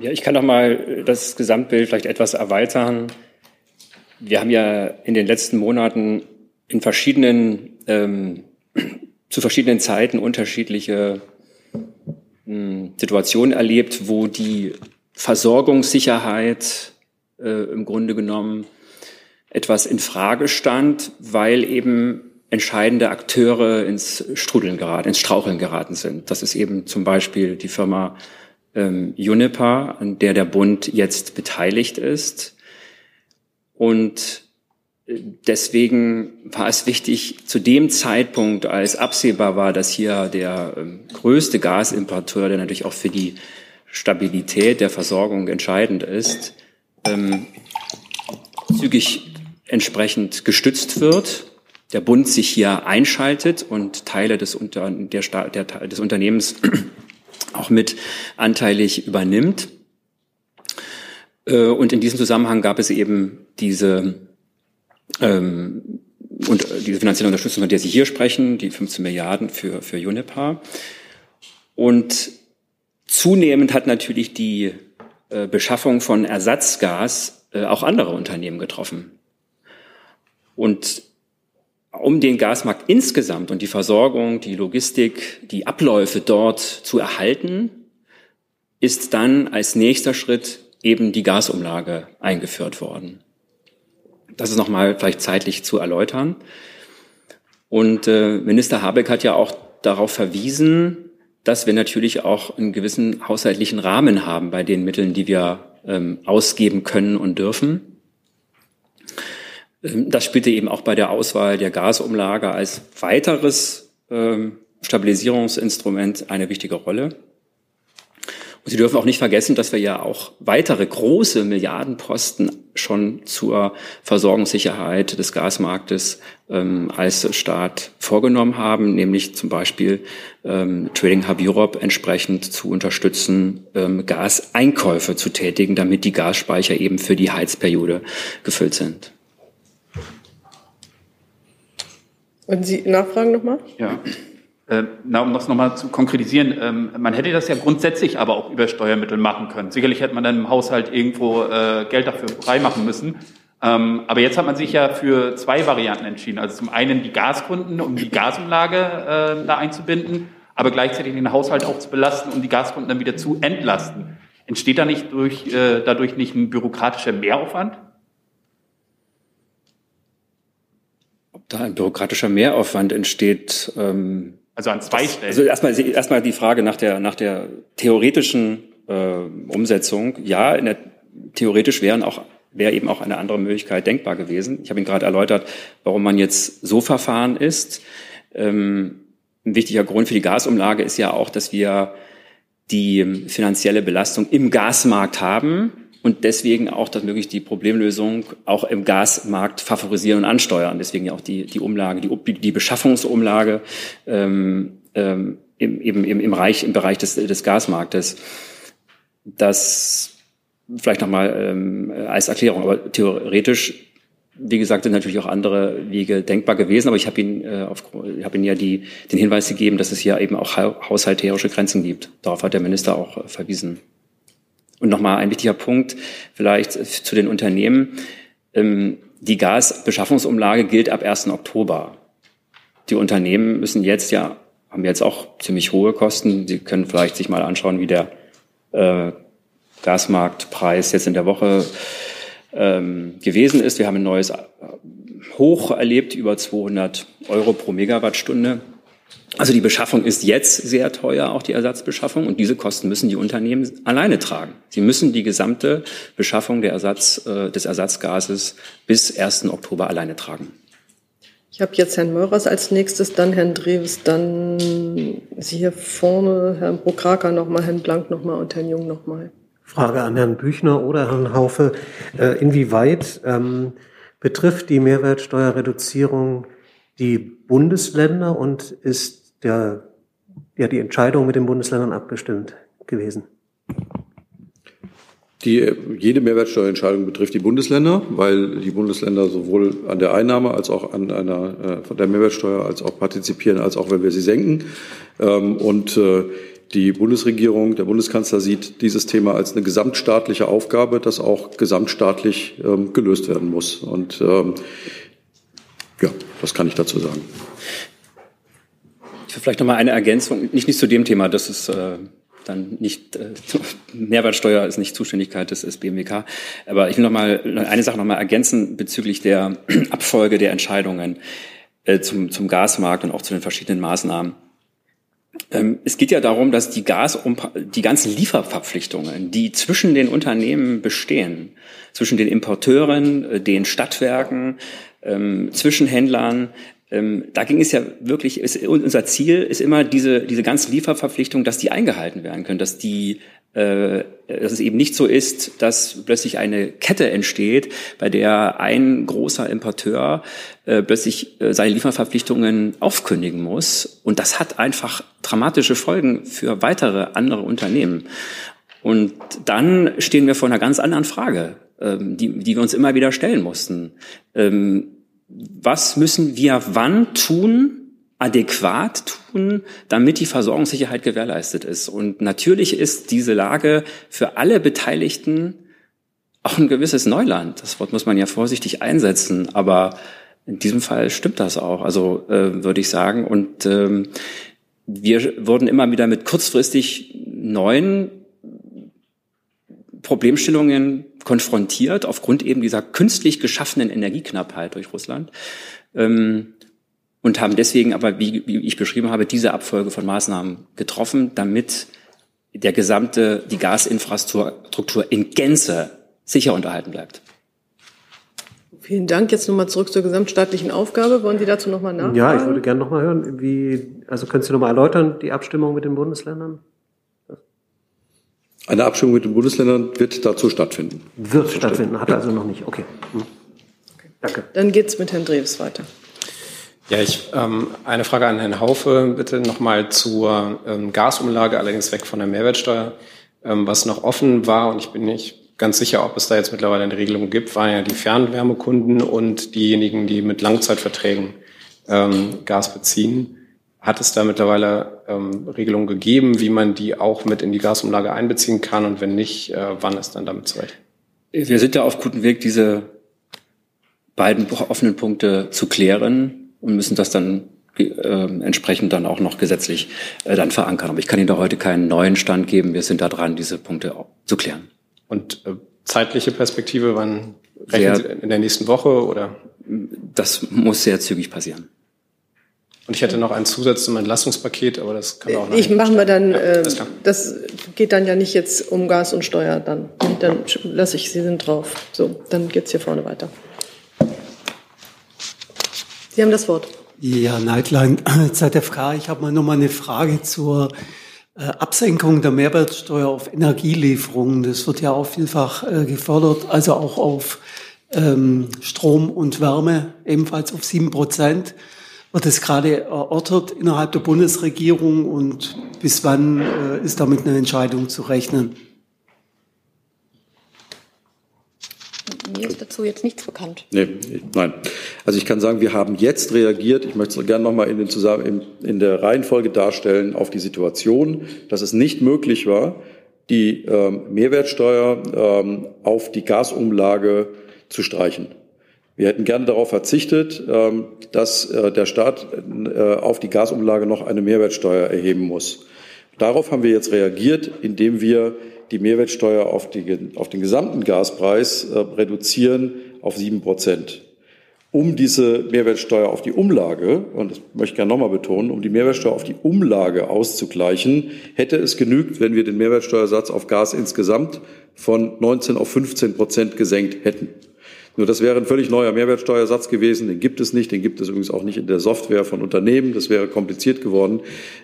Ja, ich kann doch mal das Gesamtbild vielleicht etwas erweitern. Wir haben ja in den letzten Monaten in verschiedenen, ähm, zu verschiedenen Zeiten unterschiedliche ähm, Situationen erlebt, wo die Versorgungssicherheit äh, im Grunde genommen etwas in Frage stand, weil eben entscheidende Akteure ins Strudeln geraten, ins Straucheln geraten sind. Das ist eben zum Beispiel die Firma ähm, Uniper, an der der Bund jetzt beteiligt ist. Und äh, deswegen war es wichtig, zu dem Zeitpunkt, als absehbar war, dass hier der ähm, größte Gasimporteur, der natürlich auch für die Stabilität der Versorgung entscheidend ist, ähm, zügig entsprechend gestützt wird, der Bund sich hier einschaltet und Teile des, Unter der, der, des Unternehmens auch mit anteilig übernimmt. Äh, und in diesem Zusammenhang gab es eben diese, ähm, und diese finanzielle Unterstützung, von der Sie hier sprechen, die 15 Milliarden für, für Unipa. Und zunehmend hat natürlich die äh, Beschaffung von Ersatzgas äh, auch andere Unternehmen getroffen. Und um den Gasmarkt insgesamt und die Versorgung, die Logistik, die Abläufe dort zu erhalten, ist dann als nächster Schritt eben die Gasumlage eingeführt worden. Das ist nochmal vielleicht zeitlich zu erläutern. Und äh, Minister Habeck hat ja auch darauf verwiesen, dass wir natürlich auch einen gewissen haushaltlichen Rahmen haben bei den Mitteln, die wir ähm, ausgeben können und dürfen. Ähm, das spielte eben auch bei der Auswahl der Gasumlage als weiteres ähm, Stabilisierungsinstrument eine wichtige Rolle. Und Sie dürfen auch nicht vergessen, dass wir ja auch weitere große Milliardenposten schon zur Versorgungssicherheit des Gasmarktes ähm, als Staat vorgenommen haben, nämlich zum Beispiel ähm, Trading Hub Europe entsprechend zu unterstützen, ähm, Gaseinkäufe zu tätigen, damit die Gasspeicher eben für die Heizperiode gefüllt sind. Und Sie nachfragen nochmal? Ja. Äh, na, um das nochmal zu konkretisieren, ähm, man hätte das ja grundsätzlich aber auch über Steuermittel machen können. Sicherlich hätte man dann im Haushalt irgendwo äh, Geld dafür freimachen müssen. Ähm, aber jetzt hat man sich ja für zwei Varianten entschieden. Also zum einen die Gaskunden, um die Gasumlage da einzubinden, aber gleichzeitig den Haushalt auch zu belasten, um die Gaskunden dann wieder zu entlasten. Entsteht da nicht durch, äh, dadurch nicht ein bürokratischer Mehraufwand? Ob da ein bürokratischer Mehraufwand entsteht? Ähm, also an zwei Stellen. Also erstmal, erstmal die Frage nach der, nach der theoretischen äh, Umsetzung. Ja, der, theoretisch wären auch wäre eben auch eine andere Möglichkeit denkbar gewesen. Ich habe Ihnen gerade erläutert, warum man jetzt so verfahren ist. Ähm, ein wichtiger Grund für die Gasumlage ist ja auch, dass wir die finanzielle Belastung im Gasmarkt haben und deswegen auch dass möglichst die Problemlösung auch im Gasmarkt favorisieren und ansteuern. Deswegen ja auch die, die Umlage, die, die Beschaffungsumlage ähm, ähm, im, im, im, Reich, im Bereich des, des Gasmarktes. Das vielleicht nochmal ähm, als Erklärung, aber theoretisch, wie gesagt, sind natürlich auch andere Wege denkbar gewesen, aber ich habe Ihnen, äh, auf, ich hab Ihnen ja die, den Hinweis gegeben, dass es hier eben auch haushalterische Grenzen gibt. Darauf hat der Minister auch äh, verwiesen. Und nochmal ein wichtiger Punkt vielleicht zu den Unternehmen. Ähm, die Gasbeschaffungsumlage gilt ab 1. Oktober. Die Unternehmen müssen jetzt ja, haben jetzt auch ziemlich hohe Kosten. Sie können vielleicht sich mal anschauen, wie der äh, Gasmarktpreis jetzt in der Woche ähm, gewesen ist. Wir haben ein neues Hoch erlebt, über 200 Euro pro Megawattstunde. Also die Beschaffung ist jetzt sehr teuer, auch die Ersatzbeschaffung, und diese Kosten müssen die Unternehmen alleine tragen. Sie müssen die gesamte Beschaffung der Ersatz, äh, des Ersatzgases bis 1. Oktober alleine tragen. Ich habe jetzt Herrn Meurers als nächstes, dann Herrn Dreves, dann Sie hier vorne, Herrn Prokraka nochmal, Herrn Blank nochmal und Herrn Jung nochmal. Frage an Herrn Büchner oder Herrn Haufe. Äh, inwieweit ähm, betrifft die Mehrwertsteuerreduzierung die Bundesländer und ist der, ja, die Entscheidung mit den Bundesländern abgestimmt gewesen? Die, jede Mehrwertsteuerentscheidung betrifft die Bundesländer, weil die Bundesländer sowohl an der Einnahme als auch an einer äh, von der Mehrwertsteuer als auch partizipieren, als auch wenn wir sie senken. Ähm, und äh, die Bundesregierung, der Bundeskanzler sieht dieses Thema als eine gesamtstaatliche Aufgabe, das auch gesamtstaatlich ähm, gelöst werden muss. Und ähm, ja, das kann ich dazu sagen. Ich will vielleicht noch mal eine Ergänzung, nicht, nicht zu dem Thema, das ist äh, dann nicht äh, Mehrwertsteuer ist nicht Zuständigkeit des, des BMWK, aber ich will noch mal eine Sache noch mal ergänzen bezüglich der Abfolge der Entscheidungen äh, zum, zum Gasmarkt und auch zu den verschiedenen Maßnahmen. Ähm, es geht ja darum, dass die Gas, die ganzen Lieferverpflichtungen, die zwischen den Unternehmen bestehen, zwischen den Importeuren, äh, den Stadtwerken, ähm, Zwischenhändlern, ähm, da ging es ja wirklich, ist, unser Ziel ist immer diese, diese ganzen Lieferverpflichtungen, dass die eingehalten werden können, dass die äh, dass es eben nicht so ist, dass plötzlich eine Kette entsteht, bei der ein großer Importeur äh, plötzlich äh, seine Lieferverpflichtungen aufkündigen muss. Und das hat einfach dramatische Folgen für weitere andere Unternehmen. Und dann stehen wir vor einer ganz anderen Frage, die, die wir uns immer wieder stellen mussten. Ähm, was müssen wir wann tun, adäquat tun, damit die Versorgungssicherheit gewährleistet ist. Und natürlich ist diese Lage für alle Beteiligten auch ein gewisses Neuland. Das Wort muss man ja vorsichtig einsetzen, aber in diesem Fall stimmt das auch, also äh, würde ich sagen. Und ähm, wir wurden immer wieder mit kurzfristig neuen Problemstellungen konfrontiert, aufgrund eben dieser künstlich geschaffenen Energieknappheit durch Russland. Ähm, und haben deswegen aber, wie, wie ich beschrieben habe, diese Abfolge von Maßnahmen getroffen, damit der gesamte, die Gasinfrastruktur in Gänze sicher unterhalten bleibt. Vielen Dank. Jetzt nochmal zurück zur gesamtstaatlichen Aufgabe. Wollen Sie dazu nochmal nachfragen? Ja, ich würde gerne nochmal hören, wie, also können Sie nochmal erläutern, die Abstimmung mit den Bundesländern? Eine Abstimmung mit den Bundesländern wird dazu stattfinden. Wird stattfinden, hat also noch nicht. Okay. Hm. okay. Danke. Dann geht's mit Herrn Dreves weiter. Ja, ich ähm, eine Frage an Herrn Haufe, bitte nochmal zur ähm, Gasumlage, allerdings weg von der Mehrwertsteuer. Ähm, was noch offen war, und ich bin nicht ganz sicher, ob es da jetzt mittlerweile eine Regelung gibt, waren ja die Fernwärmekunden und diejenigen, die mit Langzeitverträgen ähm, Gas beziehen. Hat es da mittlerweile ähm, Regelungen gegeben, wie man die auch mit in die Gasumlage einbeziehen kann? Und wenn nicht, äh, wann ist dann damit Zeit? Wir sind da auf gutem Weg, diese beiden offenen Punkte zu klären und müssen das dann äh, entsprechend dann auch noch gesetzlich äh, dann verankern. Aber ich kann Ihnen da heute keinen neuen Stand geben. Wir sind da dran, diese Punkte zu klären. Und äh, zeitliche Perspektive, wann rechnen Sie in der nächsten Woche oder? Das muss sehr zügig passieren. Und ich hätte noch einen Zusatz zum Entlastungspaket, aber das kann auch noch. Ich machen wir dann, äh, das geht dann ja nicht jetzt um Gas und Steuer dann. Dann lasse ich, Sie sind drauf. So, dann geht's hier vorne weiter. Sie haben das Wort. Ja, Neidlein, ZFK. Ich habe mal noch mal eine Frage zur äh, Absenkung der Mehrwertsteuer auf Energielieferungen. Das wird ja auch vielfach äh, gefordert, also auch auf ähm, Strom und Wärme, ebenfalls auf sieben Prozent wird es gerade erörtert innerhalb der Bundesregierung und bis wann äh, ist damit eine Entscheidung zu rechnen? Mir ist dazu jetzt nichts bekannt. Nee, nein. Also ich kann sagen, wir haben jetzt reagiert. Ich möchte es gerne nochmal in, den Zusammen in, in der Reihenfolge darstellen auf die Situation, dass es nicht möglich war, die ähm, Mehrwertsteuer ähm, auf die Gasumlage zu streichen. Wir hätten gerne darauf verzichtet, ähm, dass äh, der Staat äh, auf die Gasumlage noch eine Mehrwertsteuer erheben muss. Darauf haben wir jetzt reagiert, indem wir die Mehrwertsteuer auf, die, auf den gesamten Gaspreis äh, reduzieren auf sieben Prozent. Um diese Mehrwertsteuer auf die Umlage, und das möchte ich gerne nochmal betonen, um die Mehrwertsteuer auf die Umlage auszugleichen, hätte es genügt, wenn wir den Mehrwertsteuersatz auf Gas insgesamt von 19 auf 15 Prozent gesenkt hätten. Nur das wäre ein völlig neuer Mehrwertsteuersatz gewesen. Den gibt es nicht. Den gibt es übrigens auch nicht in der Software von Unternehmen. Das wäre kompliziert geworden.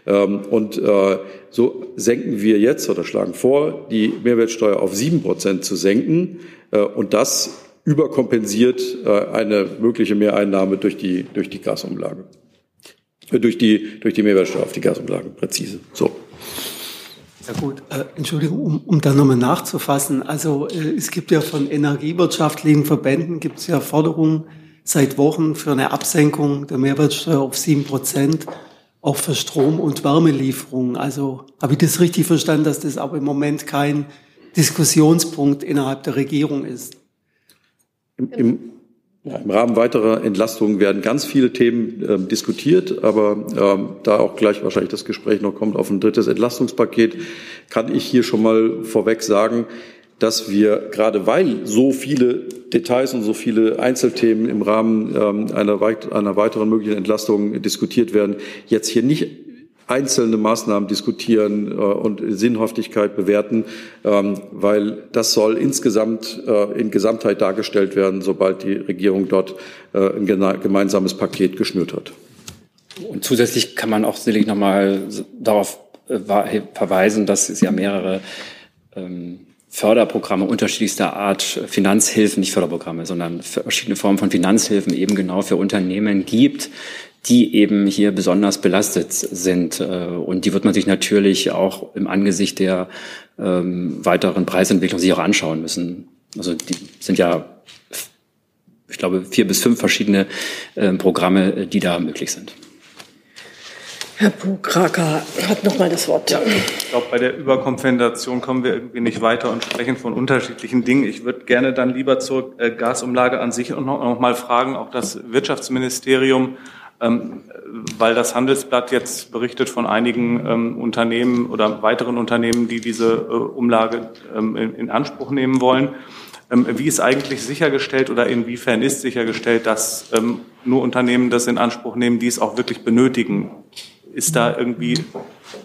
Ähm, und äh, so senken wir jetzt oder schlagen vor, die Mehrwertsteuer auf sieben Prozent zu senken. Äh, und das überkompensiert äh, eine mögliche Mehreinnahme durch die, durch die Gasumlage. Durch die, durch die Mehrwertsteuer auf die Gasumlage, präzise. So. Ja gut, äh, Entschuldigung, um, um da nochmal nachzufassen. Also äh, es gibt ja von energiewirtschaftlichen Verbänden gibt es ja Forderungen seit Wochen für eine Absenkung der Mehrwertsteuer auf sieben Prozent, auch für Strom- und Wärmelieferungen. Also habe ich das richtig verstanden, dass das aber im Moment kein Diskussionspunkt innerhalb der Regierung ist? Im, im ja, Im Rahmen weiterer Entlastungen werden ganz viele Themen äh, diskutiert, aber ähm, da auch gleich wahrscheinlich das Gespräch noch kommt auf ein drittes Entlastungspaket, kann ich hier schon mal vorweg sagen, dass wir gerade weil so viele Details und so viele Einzelthemen im Rahmen ähm, einer, weit, einer weiteren möglichen Entlastung diskutiert werden, jetzt hier nicht einzelne Maßnahmen diskutieren äh, und Sinnhaftigkeit bewerten, ähm, weil das soll insgesamt äh, in Gesamtheit dargestellt werden, sobald die Regierung dort äh, ein gemeinsames Paket geschnürt hat. Und zusätzlich kann man auch sicherlich nochmal darauf verweisen, dass es ja mehrere ähm, Förderprogramme unterschiedlichster Art, Finanzhilfen, nicht Förderprogramme, sondern verschiedene Formen von Finanzhilfen eben genau für Unternehmen gibt, die eben hier besonders belastet sind. Äh, und die wird man sich natürlich auch im Angesicht der ähm, weiteren Preisentwicklung sich auch anschauen müssen. Also die sind ja, ich glaube, vier bis fünf verschiedene äh, Programme, die da möglich sind. Herr Pukraka hat noch mal das Wort. Ja, ich glaube, bei der Überkompensation kommen wir irgendwie nicht weiter und sprechen von unterschiedlichen Dingen. Ich würde gerne dann lieber zur äh, Gasumlage an sich und noch, noch mal fragen, ob das Wirtschaftsministerium ähm, weil das Handelsblatt jetzt berichtet von einigen ähm, Unternehmen oder weiteren Unternehmen, die diese äh, Umlage ähm, in, Anspruch nehmen wollen. wie ist eigentlich sichergestellt oder inwiefern ist sichergestellt, dass nur Unternehmen das in Anspruch nehmen, die es auch wirklich benötigen? Ist da irgendwie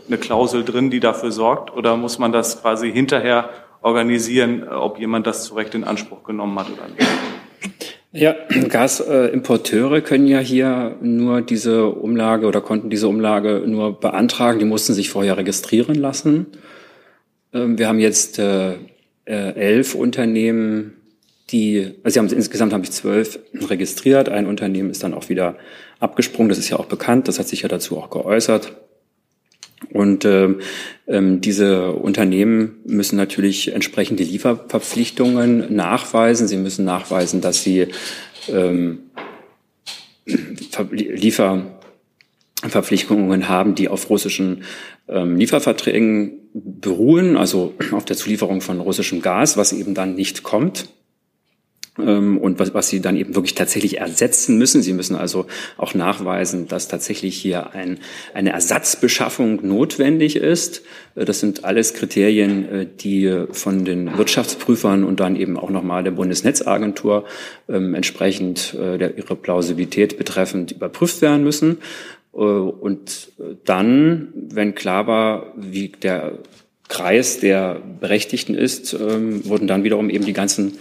eine Klausel drin, die dafür sorgt oder muss man das quasi hinterher organisieren, ob jemand das zu Recht in Anspruch genommen hat oder nicht? Ja, Gasimporteure können ja hier nur diese Umlage oder konnten diese Umlage nur beantragen. Die mussten sich vorher registrieren lassen. Ähm, wir haben jetzt äh, äh, elf Unternehmen, die, also sie haben insgesamt habe ich zwölf registriert. Ein Unternehmen ist dann auch wieder abgesprungen. Das ist ja auch bekannt. Das hat sich ja dazu auch geäußert. Und ähm, ähm, diese Unternehmen müssen natürlich entsprechende Lieferverpflichtungen nachweisen. Sie müssen nachweisen, dass sie ähm, Lieferverpflichtungen haben, die auf russischen ähm, Lieferverträgen beruhen, also auf der Zulieferung von russischem Gas, was eben dann nicht kommt. Ähm, und was, was sie dann eben wirklich tatsächlich ersetzen müssen. Sie müssen also auch nachweisen, dass tatsächlich hier ein, eine Ersatzbeschaffung notwendig ist. Äh, das sind alles Kriterien, äh, die von den Wirtschaftsprüfern und dann eben auch nochmal der Bundesnetzagentur ähm, entsprechend äh, der, ihre Plausibilität betreffend überprüft werden müssen. Und dann, wenn klar war, wie der Kreis der Berechtigten ist, ähm, wurden dann wiederum eben die ganzen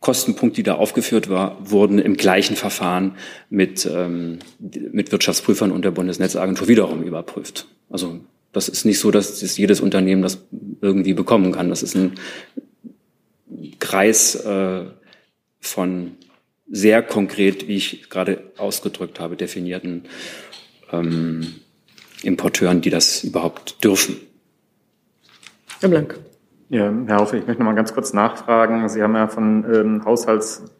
Kostenpunkte, die da aufgeführt war, wurden im gleichen Verfahren mit, ähm, mit Wirtschaftsprüfern und der Bundesnetzagentur wiederum überprüft. Also das ist nicht so, dass das jedes Unternehmen das irgendwie bekommen kann. Das ist ein Kreis äh, von sehr konkret, wie ich gerade ausgedrückt habe, definierten ähm, Importeuren, die das überhaupt dürfen. Herr Blank. Ja, Herr Haufe, ich möchte noch mal ganz kurz nachfragen. Sie haben ja von ähm, Haushalts,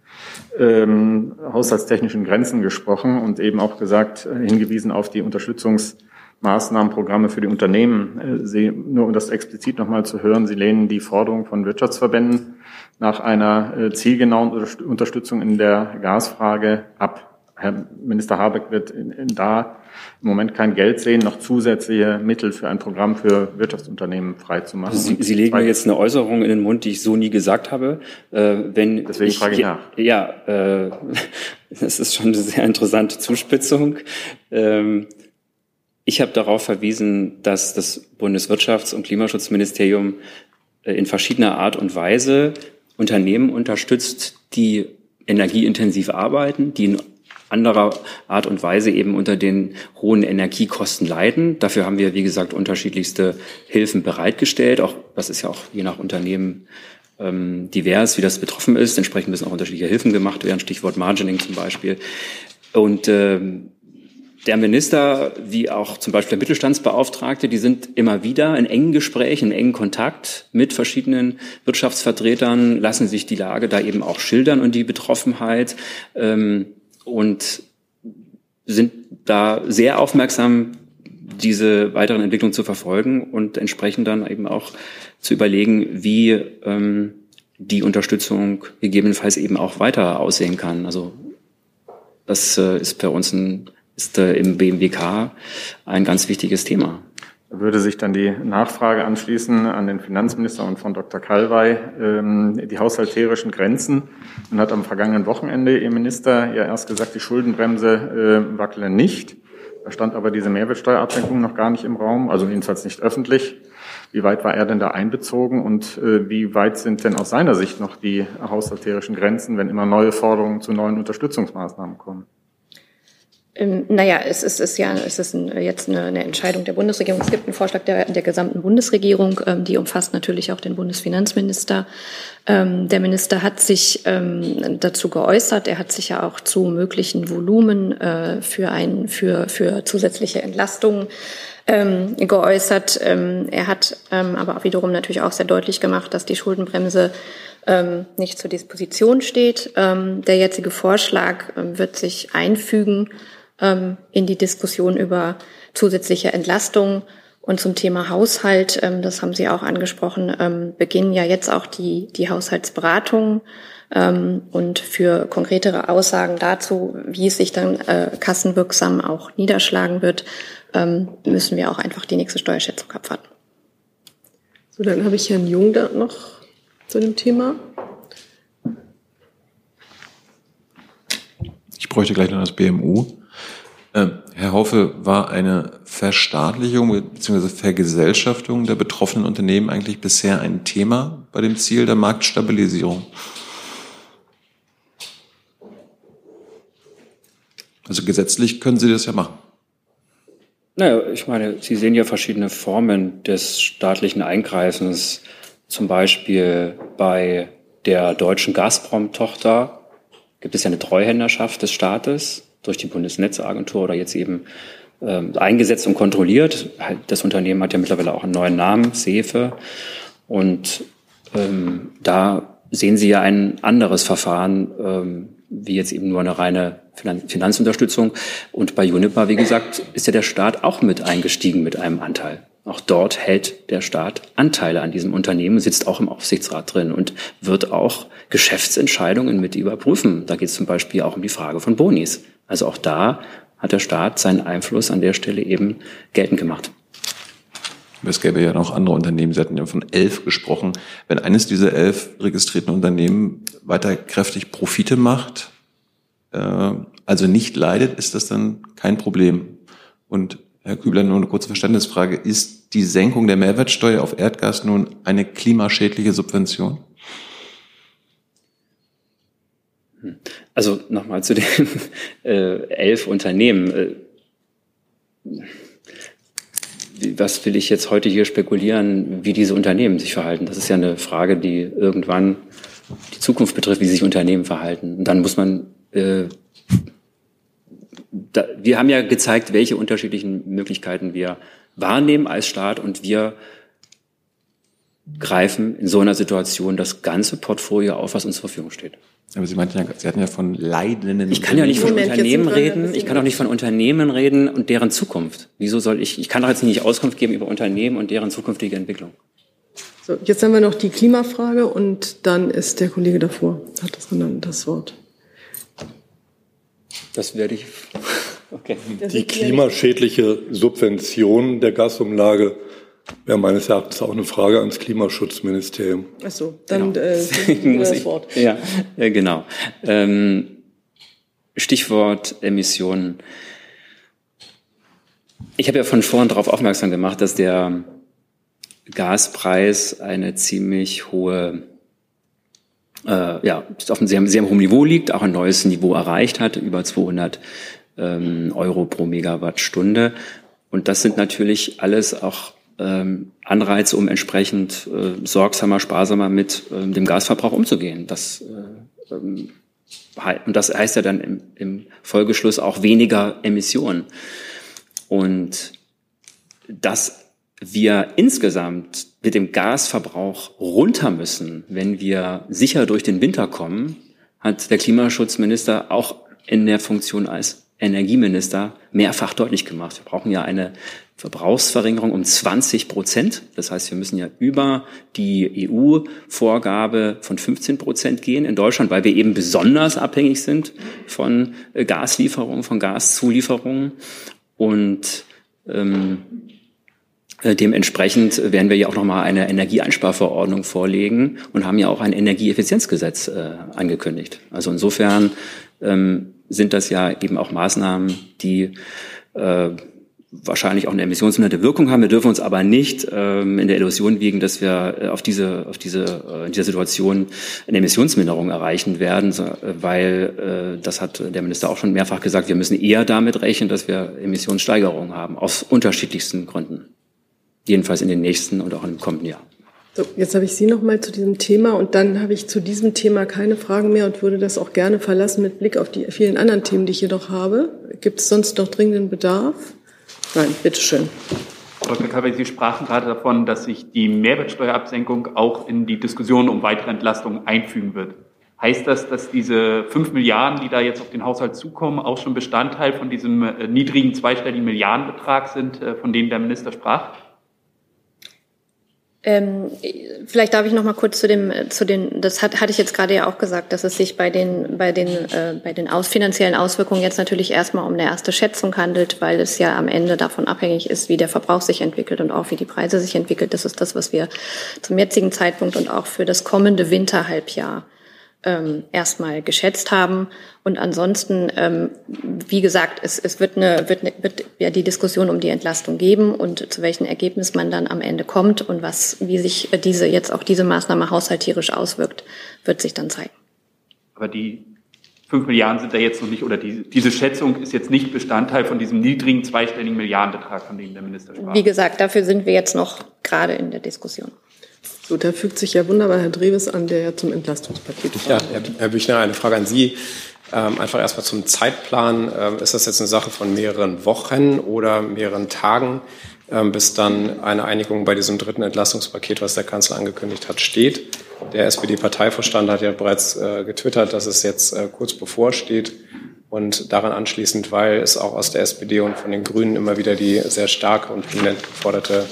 ähm, haushaltstechnischen Grenzen gesprochen und eben auch gesagt, äh, hingewiesen auf die Unterstützungsmaßnahmen, Programme für die Unternehmen. Äh, Sie, nur um das explizit noch mal zu hören, Sie lehnen die Forderung von Wirtschaftsverbänden nach einer äh, zielgenauen Unterstützung in der Gasfrage ab. Herr Minister Habeck wird in, in da im Moment kein Geld sehen, noch zusätzliche Mittel für ein Programm für Wirtschaftsunternehmen freizumachen. Sie, Sie legen mir jetzt eine Äußerung in den Mund, die ich so nie gesagt habe. Äh, wenn Deswegen ich, frage ich nach. Ja, äh, das ist schon eine sehr interessante Zuspitzung. Ähm, ich habe darauf verwiesen, dass das Bundeswirtschafts- und Klimaschutzministerium äh, in verschiedener Art und Weise Unternehmen unterstützt, die energieintensiv arbeiten, die in anderer Art und Weise eben unter den hohen Energiekosten leiden. Dafür haben wir, wie gesagt, unterschiedlichste Hilfen bereitgestellt. Auch das ist ja auch je nach Unternehmen ähm, divers, wie das betroffen ist. Entsprechend müssen auch unterschiedliche Hilfen gemacht werden, Stichwort Margining zum Beispiel. Und ähm, der Minister, wie auch zum Beispiel der Mittelstandsbeauftragte, die sind immer wieder in engen Gesprächen, in engen Kontakt mit verschiedenen Wirtschaftsvertretern, lassen sich die Lage da eben auch schildern und die Betroffenheit. Ähm, und sind da sehr aufmerksam, diese weiteren Entwicklungen zu verfolgen und entsprechend dann eben auch zu überlegen, wie ähm, die Unterstützung gegebenenfalls eben auch weiter aussehen kann. Also das äh, ist bei uns ein, ist äh, im BMWK ein ganz wichtiges Thema. Würde sich dann die Nachfrage anschließen an den Finanzminister und von Dr. Kalwey, ähm, die haushalterischen Grenzen. Man hat am vergangenen Wochenende Ihr Minister ja erst gesagt, die Schuldenbremse äh, wackele nicht. Da stand aber diese Mehrwertsteuerabsenkung noch gar nicht im Raum, also jedenfalls nicht öffentlich. Wie weit war er denn da einbezogen und äh, wie weit sind denn aus seiner Sicht noch die haushalterischen Grenzen, wenn immer neue Forderungen zu neuen Unterstützungsmaßnahmen kommen? Ähm, naja, es ist, ist ja es ist ein, jetzt eine, eine, Entscheidung der Bundesregierung. Es gibt einen Vorschlag der, der gesamten Bundesregierung, ähm, die umfasst natürlich auch den Bundesfinanzminister. Ähm, der Minister hat sich ähm, dazu geäußert. Er hat sich ja auch zu möglichen Volumen äh, für, ein, für, für zusätzliche Entlastungen ähm, geäußert. Ähm, er hat aber auch wiederum natürlich auch sehr deutlich gemacht, dass die Schuldenbremse nicht zur Disposition steht. der jetzige Vorschlag wird sich einfügen ähm, in die Diskussion über zusätzliche Entlastung. Und zum Thema Haushalt, ähm, das haben Sie auch angesprochen, ähm, beginnen ja jetzt auch die, die Haushaltsberatungen. Ähm, und für konkretere Aussagen dazu, wie es sich dann äh, kassenwirksam auch niederschlagen wird, ähm, müssen wir auch einfach die nächste Steuerschätzung abwarten. So, dann habe ich Herrn Jung da noch zu dem Thema. Ich bräuchte gleich noch das BMU. Ähm, Herr Haufe, war eine Verstaatlichung bzw. Vergesellschaftung der betroffenen Unternehmen eigentlich bisher ein Thema bei dem Ziel der Marktstabilisierung? Also gesetzlich können Sie das ja machen. Naja, ich meine, Sie sehen ja verschiedene Formen des staatlichen Eingreifens. Zum Beispiel bei der deutschen Gazprom-Tochter gibt es ja eine Treuhänderschaft des Staates durch die Bundesnetzagentur oder jetzt eben äh, eingesetzt und kontrolliert. Das Unternehmen hat ja mittlerweile auch einen neuen Namen, Sefe. Und ähm, da sehen Sie ja ein anderes Verfahren, ähm, wie jetzt eben nur eine reine Finanzunterstützung. Und bei Juniper, wie gesagt, ist ja der Staat auch mit eingestiegen mit einem Anteil. Auch dort hält der Staat Anteile an diesem Unternehmen, sitzt auch im Aufsichtsrat drin und wird auch Geschäftsentscheidungen mit überprüfen. Da geht es zum Beispiel auch um die Frage von Bonis. Also auch da hat der Staat seinen Einfluss an der Stelle eben geltend gemacht. Es gäbe ja noch andere Unternehmen, Sie hatten ja von elf gesprochen. Wenn eines dieser elf registrierten Unternehmen weiter kräftig Profite macht, äh, also nicht leidet, ist das dann kein Problem. Und Herr Kübler, nur eine kurze Verständnisfrage. Ist die Senkung der Mehrwertsteuer auf Erdgas nun eine klimaschädliche Subvention? Also nochmal zu den äh, elf Unternehmen. Äh, was will ich jetzt heute hier spekulieren, wie diese Unternehmen sich verhalten? Das ist ja eine Frage, die irgendwann die Zukunft betrifft, wie sich Unternehmen verhalten. Und dann muss man äh, da, wir haben ja gezeigt, welche unterschiedlichen Möglichkeiten wir wahrnehmen als Staat und wir greifen in so einer Situation das ganze Portfolio auf, was uns zur Verfügung steht. Aber Sie meinten ja, Sie hatten ja von leidenden. Ich kann ja nicht von Moment, Unternehmen reden. Ich kann auch nicht von Unternehmen reden und deren Zukunft. Wieso soll ich? Ich kann doch jetzt nicht Auskunft geben über Unternehmen und deren zukünftige Entwicklung. So, jetzt haben wir noch die Klimafrage und dann ist der Kollege davor hat das, das Wort. Das werde ich. Okay. Die klimaschädliche Subvention der Gasumlage wäre meines Erachtens auch eine Frage ans Klimaschutzministerium. Ach so, dann genau. äh, das ich, Wort. Ja, äh, genau. Ähm, Stichwort Emissionen. Ich habe ja von vorn darauf aufmerksam gemacht, dass der Gaspreis eine ziemlich hohe äh, ja, auf einem sehr, sehr hohen Niveau liegt, auch ein neues Niveau erreicht hat, über 200 ähm, Euro pro Megawattstunde. Und das sind natürlich alles auch ähm, Anreize, um entsprechend äh, sorgsamer, sparsamer mit ähm, dem Gasverbrauch umzugehen. Das, äh, ähm, und das heißt ja dann im, im Folgeschluss auch weniger Emissionen. Und dass wir insgesamt mit dem Gasverbrauch runter müssen, wenn wir sicher durch den Winter kommen, hat der Klimaschutzminister auch in der Funktion als Energieminister mehrfach deutlich gemacht. Wir brauchen ja eine Verbrauchsverringerung um 20 Prozent. Das heißt, wir müssen ja über die EU-Vorgabe von 15 Prozent gehen in Deutschland, weil wir eben besonders abhängig sind von Gaslieferungen, von Gaszulieferungen. Und ähm, äh, dementsprechend werden wir ja auch nochmal eine Energieeinsparverordnung vorlegen und haben ja auch ein Energieeffizienzgesetz äh, angekündigt. Also insofern ähm, sind das ja eben auch Maßnahmen, die äh, wahrscheinlich auch eine emissionsmindernde Wirkung haben. Wir dürfen uns aber nicht ähm, in der Illusion wiegen, dass wir äh, auf diese, auf diese, äh, in dieser Situation eine Emissionsminderung erreichen werden, so, weil äh, das hat der Minister auch schon mehrfach gesagt, wir müssen eher damit rechnen, dass wir Emissionssteigerungen haben, aus unterschiedlichsten Gründen jedenfalls in den nächsten und auch im kommenden Jahr. So, jetzt habe ich Sie noch mal zu diesem Thema und dann habe ich zu diesem Thema keine Fragen mehr und würde das auch gerne verlassen mit Blick auf die vielen anderen Themen, die ich hier noch habe. Gibt es sonst noch dringenden Bedarf? Nein, bitteschön. Frau Kalber, Sie sprachen gerade davon, dass sich die Mehrwertsteuerabsenkung auch in die Diskussion um weitere Entlastungen einfügen wird. Heißt das, dass diese fünf Milliarden, die da jetzt auf den Haushalt zukommen, auch schon Bestandteil von diesem äh, niedrigen zweistelligen Milliardenbetrag sind, äh, von dem der Minister sprach? Ähm, vielleicht darf ich noch mal kurz zu dem, zu den, das hat, hatte ich jetzt gerade ja auch gesagt, dass es sich bei den, bei den, äh, bei den aus, finanziellen Auswirkungen jetzt natürlich erstmal um eine erste Schätzung handelt, weil es ja am Ende davon abhängig ist, wie der Verbrauch sich entwickelt und auch wie die Preise sich entwickelt. Das ist das, was wir zum jetzigen Zeitpunkt und auch für das kommende Winterhalbjahr ähm, erstmal geschätzt haben. Und ansonsten, ähm, wie gesagt, es, es wird, eine, wird, eine, wird ja die Diskussion um die Entlastung geben und zu welchem Ergebnis man dann am Ende kommt und was, wie sich diese jetzt auch diese Maßnahme haushalterisch auswirkt, wird sich dann zeigen. Aber die fünf Milliarden sind da jetzt noch nicht, oder die, diese Schätzung ist jetzt nicht Bestandteil von diesem niedrigen zweistelligen Milliardenbetrag, von dem der Minister sprach. Wie gesagt, dafür sind wir jetzt noch gerade in der Diskussion. So, da fügt sich ja wunderbar Herr Dreves an, der ja zum Entlastungspaket Ja, Herr, Herr Büchner, eine Frage an Sie. Ähm, einfach erstmal zum Zeitplan. Ähm, ist das jetzt eine Sache von mehreren Wochen oder mehreren Tagen, ähm, bis dann eine Einigung bei diesem dritten Entlastungspaket, was der Kanzler angekündigt hat, steht? Der SPD-Parteivorstand hat ja bereits äh, getwittert, dass es jetzt äh, kurz bevorsteht. Und daran anschließend, weil es auch aus der SPD und von den Grünen immer wieder die sehr starke und vehement geforderte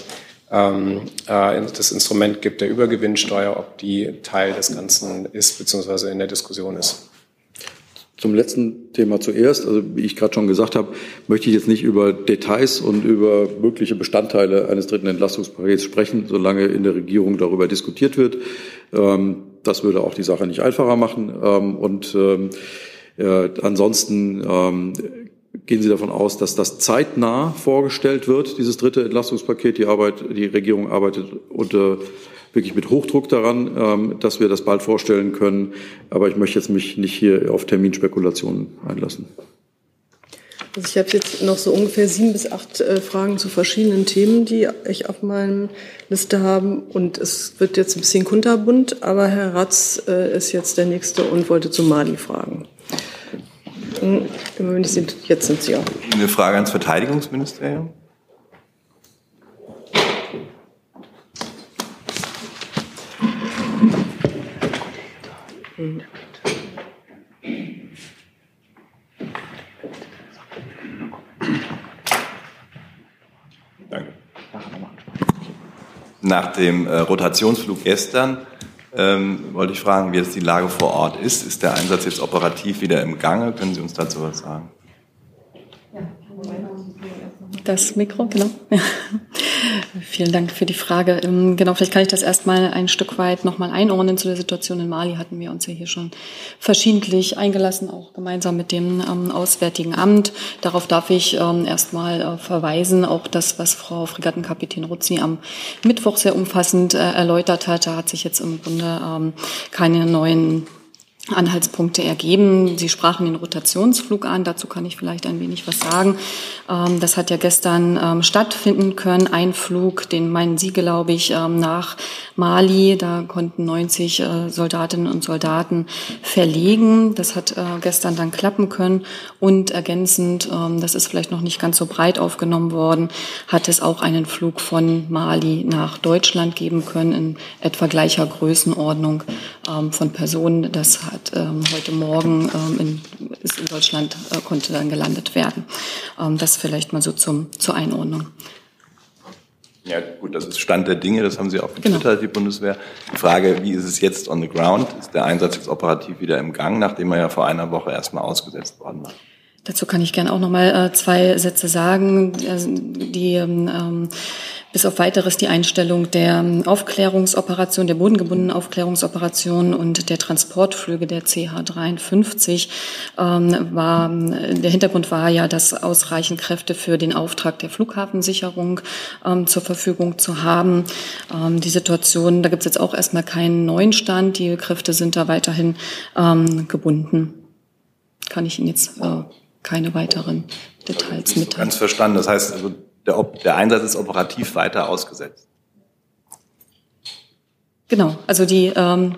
das Instrument gibt der Übergewinnsteuer, ob die Teil des Ganzen ist, beziehungsweise in der Diskussion ist. Zum letzten Thema zuerst. Also wie ich gerade schon gesagt habe, möchte ich jetzt nicht über Details und über mögliche Bestandteile eines dritten Entlastungspakets sprechen, solange in der Regierung darüber diskutiert wird. Ähm, das würde auch die Sache nicht einfacher machen. Ähm, und ähm, äh, ansonsten gehen Sie davon aus, dass das zeitnah vorgestellt wird, dieses dritte Entlastungspaket. Die Arbeit, die Regierung arbeitet unter wirklich mit Hochdruck daran, ähm, dass wir das bald vorstellen können. Aber ich möchte jetzt mich nicht hier auf Terminspekulationen einlassen. Also ich habe jetzt noch so ungefähr sieben bis acht äh, Fragen zu verschiedenen Themen, die ich auf meiner Liste habe. Und es wird jetzt ein bisschen kunterbunt, aber Herr Ratz äh, ist jetzt der Nächste und wollte zu Mali fragen. Jetzt sind Sie auch. Eine Frage ans Verteidigungsministerium. Nach dem äh, Rotationsflug gestern ähm, wollte ich fragen, wie jetzt die Lage vor Ort ist. Ist der Einsatz jetzt operativ wieder im Gange? Können Sie uns dazu was sagen? Das Mikro, genau. Vielen Dank für die Frage. Ähm, genau, vielleicht kann ich das erstmal ein Stück weit nochmal einordnen. Zu der Situation in Mali hatten wir uns ja hier schon verschiedentlich eingelassen, auch gemeinsam mit dem ähm, Auswärtigen Amt. Darauf darf ich ähm, erstmal äh, verweisen. Auch das, was Frau Fregattenkapitän Ruzzi am Mittwoch sehr umfassend äh, erläutert hat, da hat sich jetzt im Grunde keine neuen Anhaltspunkte ergeben. Sie sprachen den Rotationsflug an, dazu kann ich vielleicht ein wenig was sagen. Ähm, das hat ja gestern ähm, stattfinden können, ein Flug, den meinen Sie, glaube ich, ähm, nach Mali. Da konnten 90 äh, Soldatinnen und Soldaten verlegen. Das hat äh, gestern dann klappen können. Und ergänzend, das ist vielleicht noch nicht ganz so breit aufgenommen worden, hat es auch einen Flug von Mali nach Deutschland geben können in etwa gleicher Größenordnung von Personen. Das hat ähm, heute Morgen ähm, in, ist in Deutschland, äh, konnte dann gelandet werden. Ähm, das vielleicht mal so zum, zur Einordnung. Ja, gut, das ist Stand der Dinge, das haben Sie auch getwittert, genau. die Bundeswehr. Die Frage, wie ist es jetzt on the ground? Ist der Einsatz jetzt operativ wieder im Gang, nachdem er ja vor einer Woche erstmal ausgesetzt worden war? Dazu kann ich gerne auch noch mal äh, zwei Sätze sagen. Die ähm, bis auf weiteres die Einstellung der Aufklärungsoperation, der bodengebundenen Aufklärungsoperation und der Transportflüge der CH-53 ähm, war, der Hintergrund war ja, dass ausreichend Kräfte für den Auftrag der Flughafensicherung ähm, zur Verfügung zu haben. Ähm, die Situation, da gibt es jetzt auch erstmal keinen neuen Stand. Die Kräfte sind da weiterhin ähm, gebunden. Kann ich Ihnen jetzt äh, keine weiteren Details mitteilen. Ganz verstanden. Das heißt, also der, der Einsatz ist operativ weiter ausgesetzt. Genau. Also die ähm,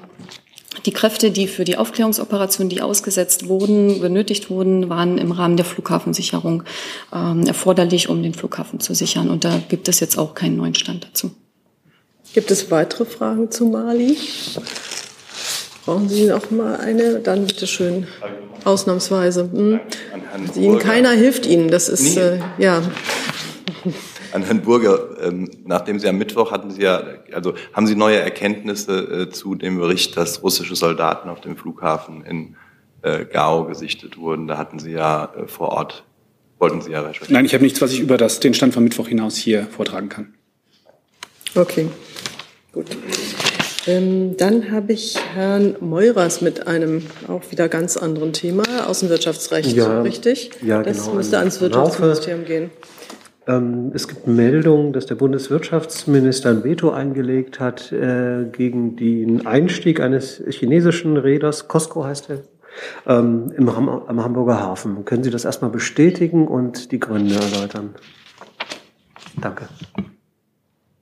die Kräfte, die für die Aufklärungsoperation, die ausgesetzt wurden, benötigt wurden, waren im Rahmen der Flughafensicherung ähm, erforderlich, um den Flughafen zu sichern. Und da gibt es jetzt auch keinen neuen Stand dazu. Gibt es weitere Fragen zu Mali? Brauchen Sie noch mal eine? Dann bitte schön. Ausnahmsweise. Hm. Ihnen keiner hilft Ihnen. Das ist äh, ja. An Herrn Burger, ähm, nachdem Sie am Mittwoch hatten Sie ja, also haben Sie neue Erkenntnisse äh, zu dem Bericht, dass russische Soldaten auf dem Flughafen in äh, Gao gesichtet wurden? Da hatten Sie ja äh, vor Ort, wollten Sie ja recherchieren. Nein, ich habe nichts, was ich über das, den Stand von Mittwoch hinaus hier vortragen kann. Okay, gut. Ähm, dann habe ich Herrn Meurers mit einem auch wieder ganz anderen Thema, Außenwirtschaftsrecht, ja, richtig? Ja, das genau. müsste ans Wirtschaftsministerium gehen. Ähm, es gibt Meldungen, dass der Bundeswirtschaftsminister ein Veto eingelegt hat äh, gegen den Einstieg eines chinesischen Räders, Costco heißt er, ähm, im, am Hamburger Hafen. Können Sie das erstmal bestätigen und die Gründe erläutern? Danke.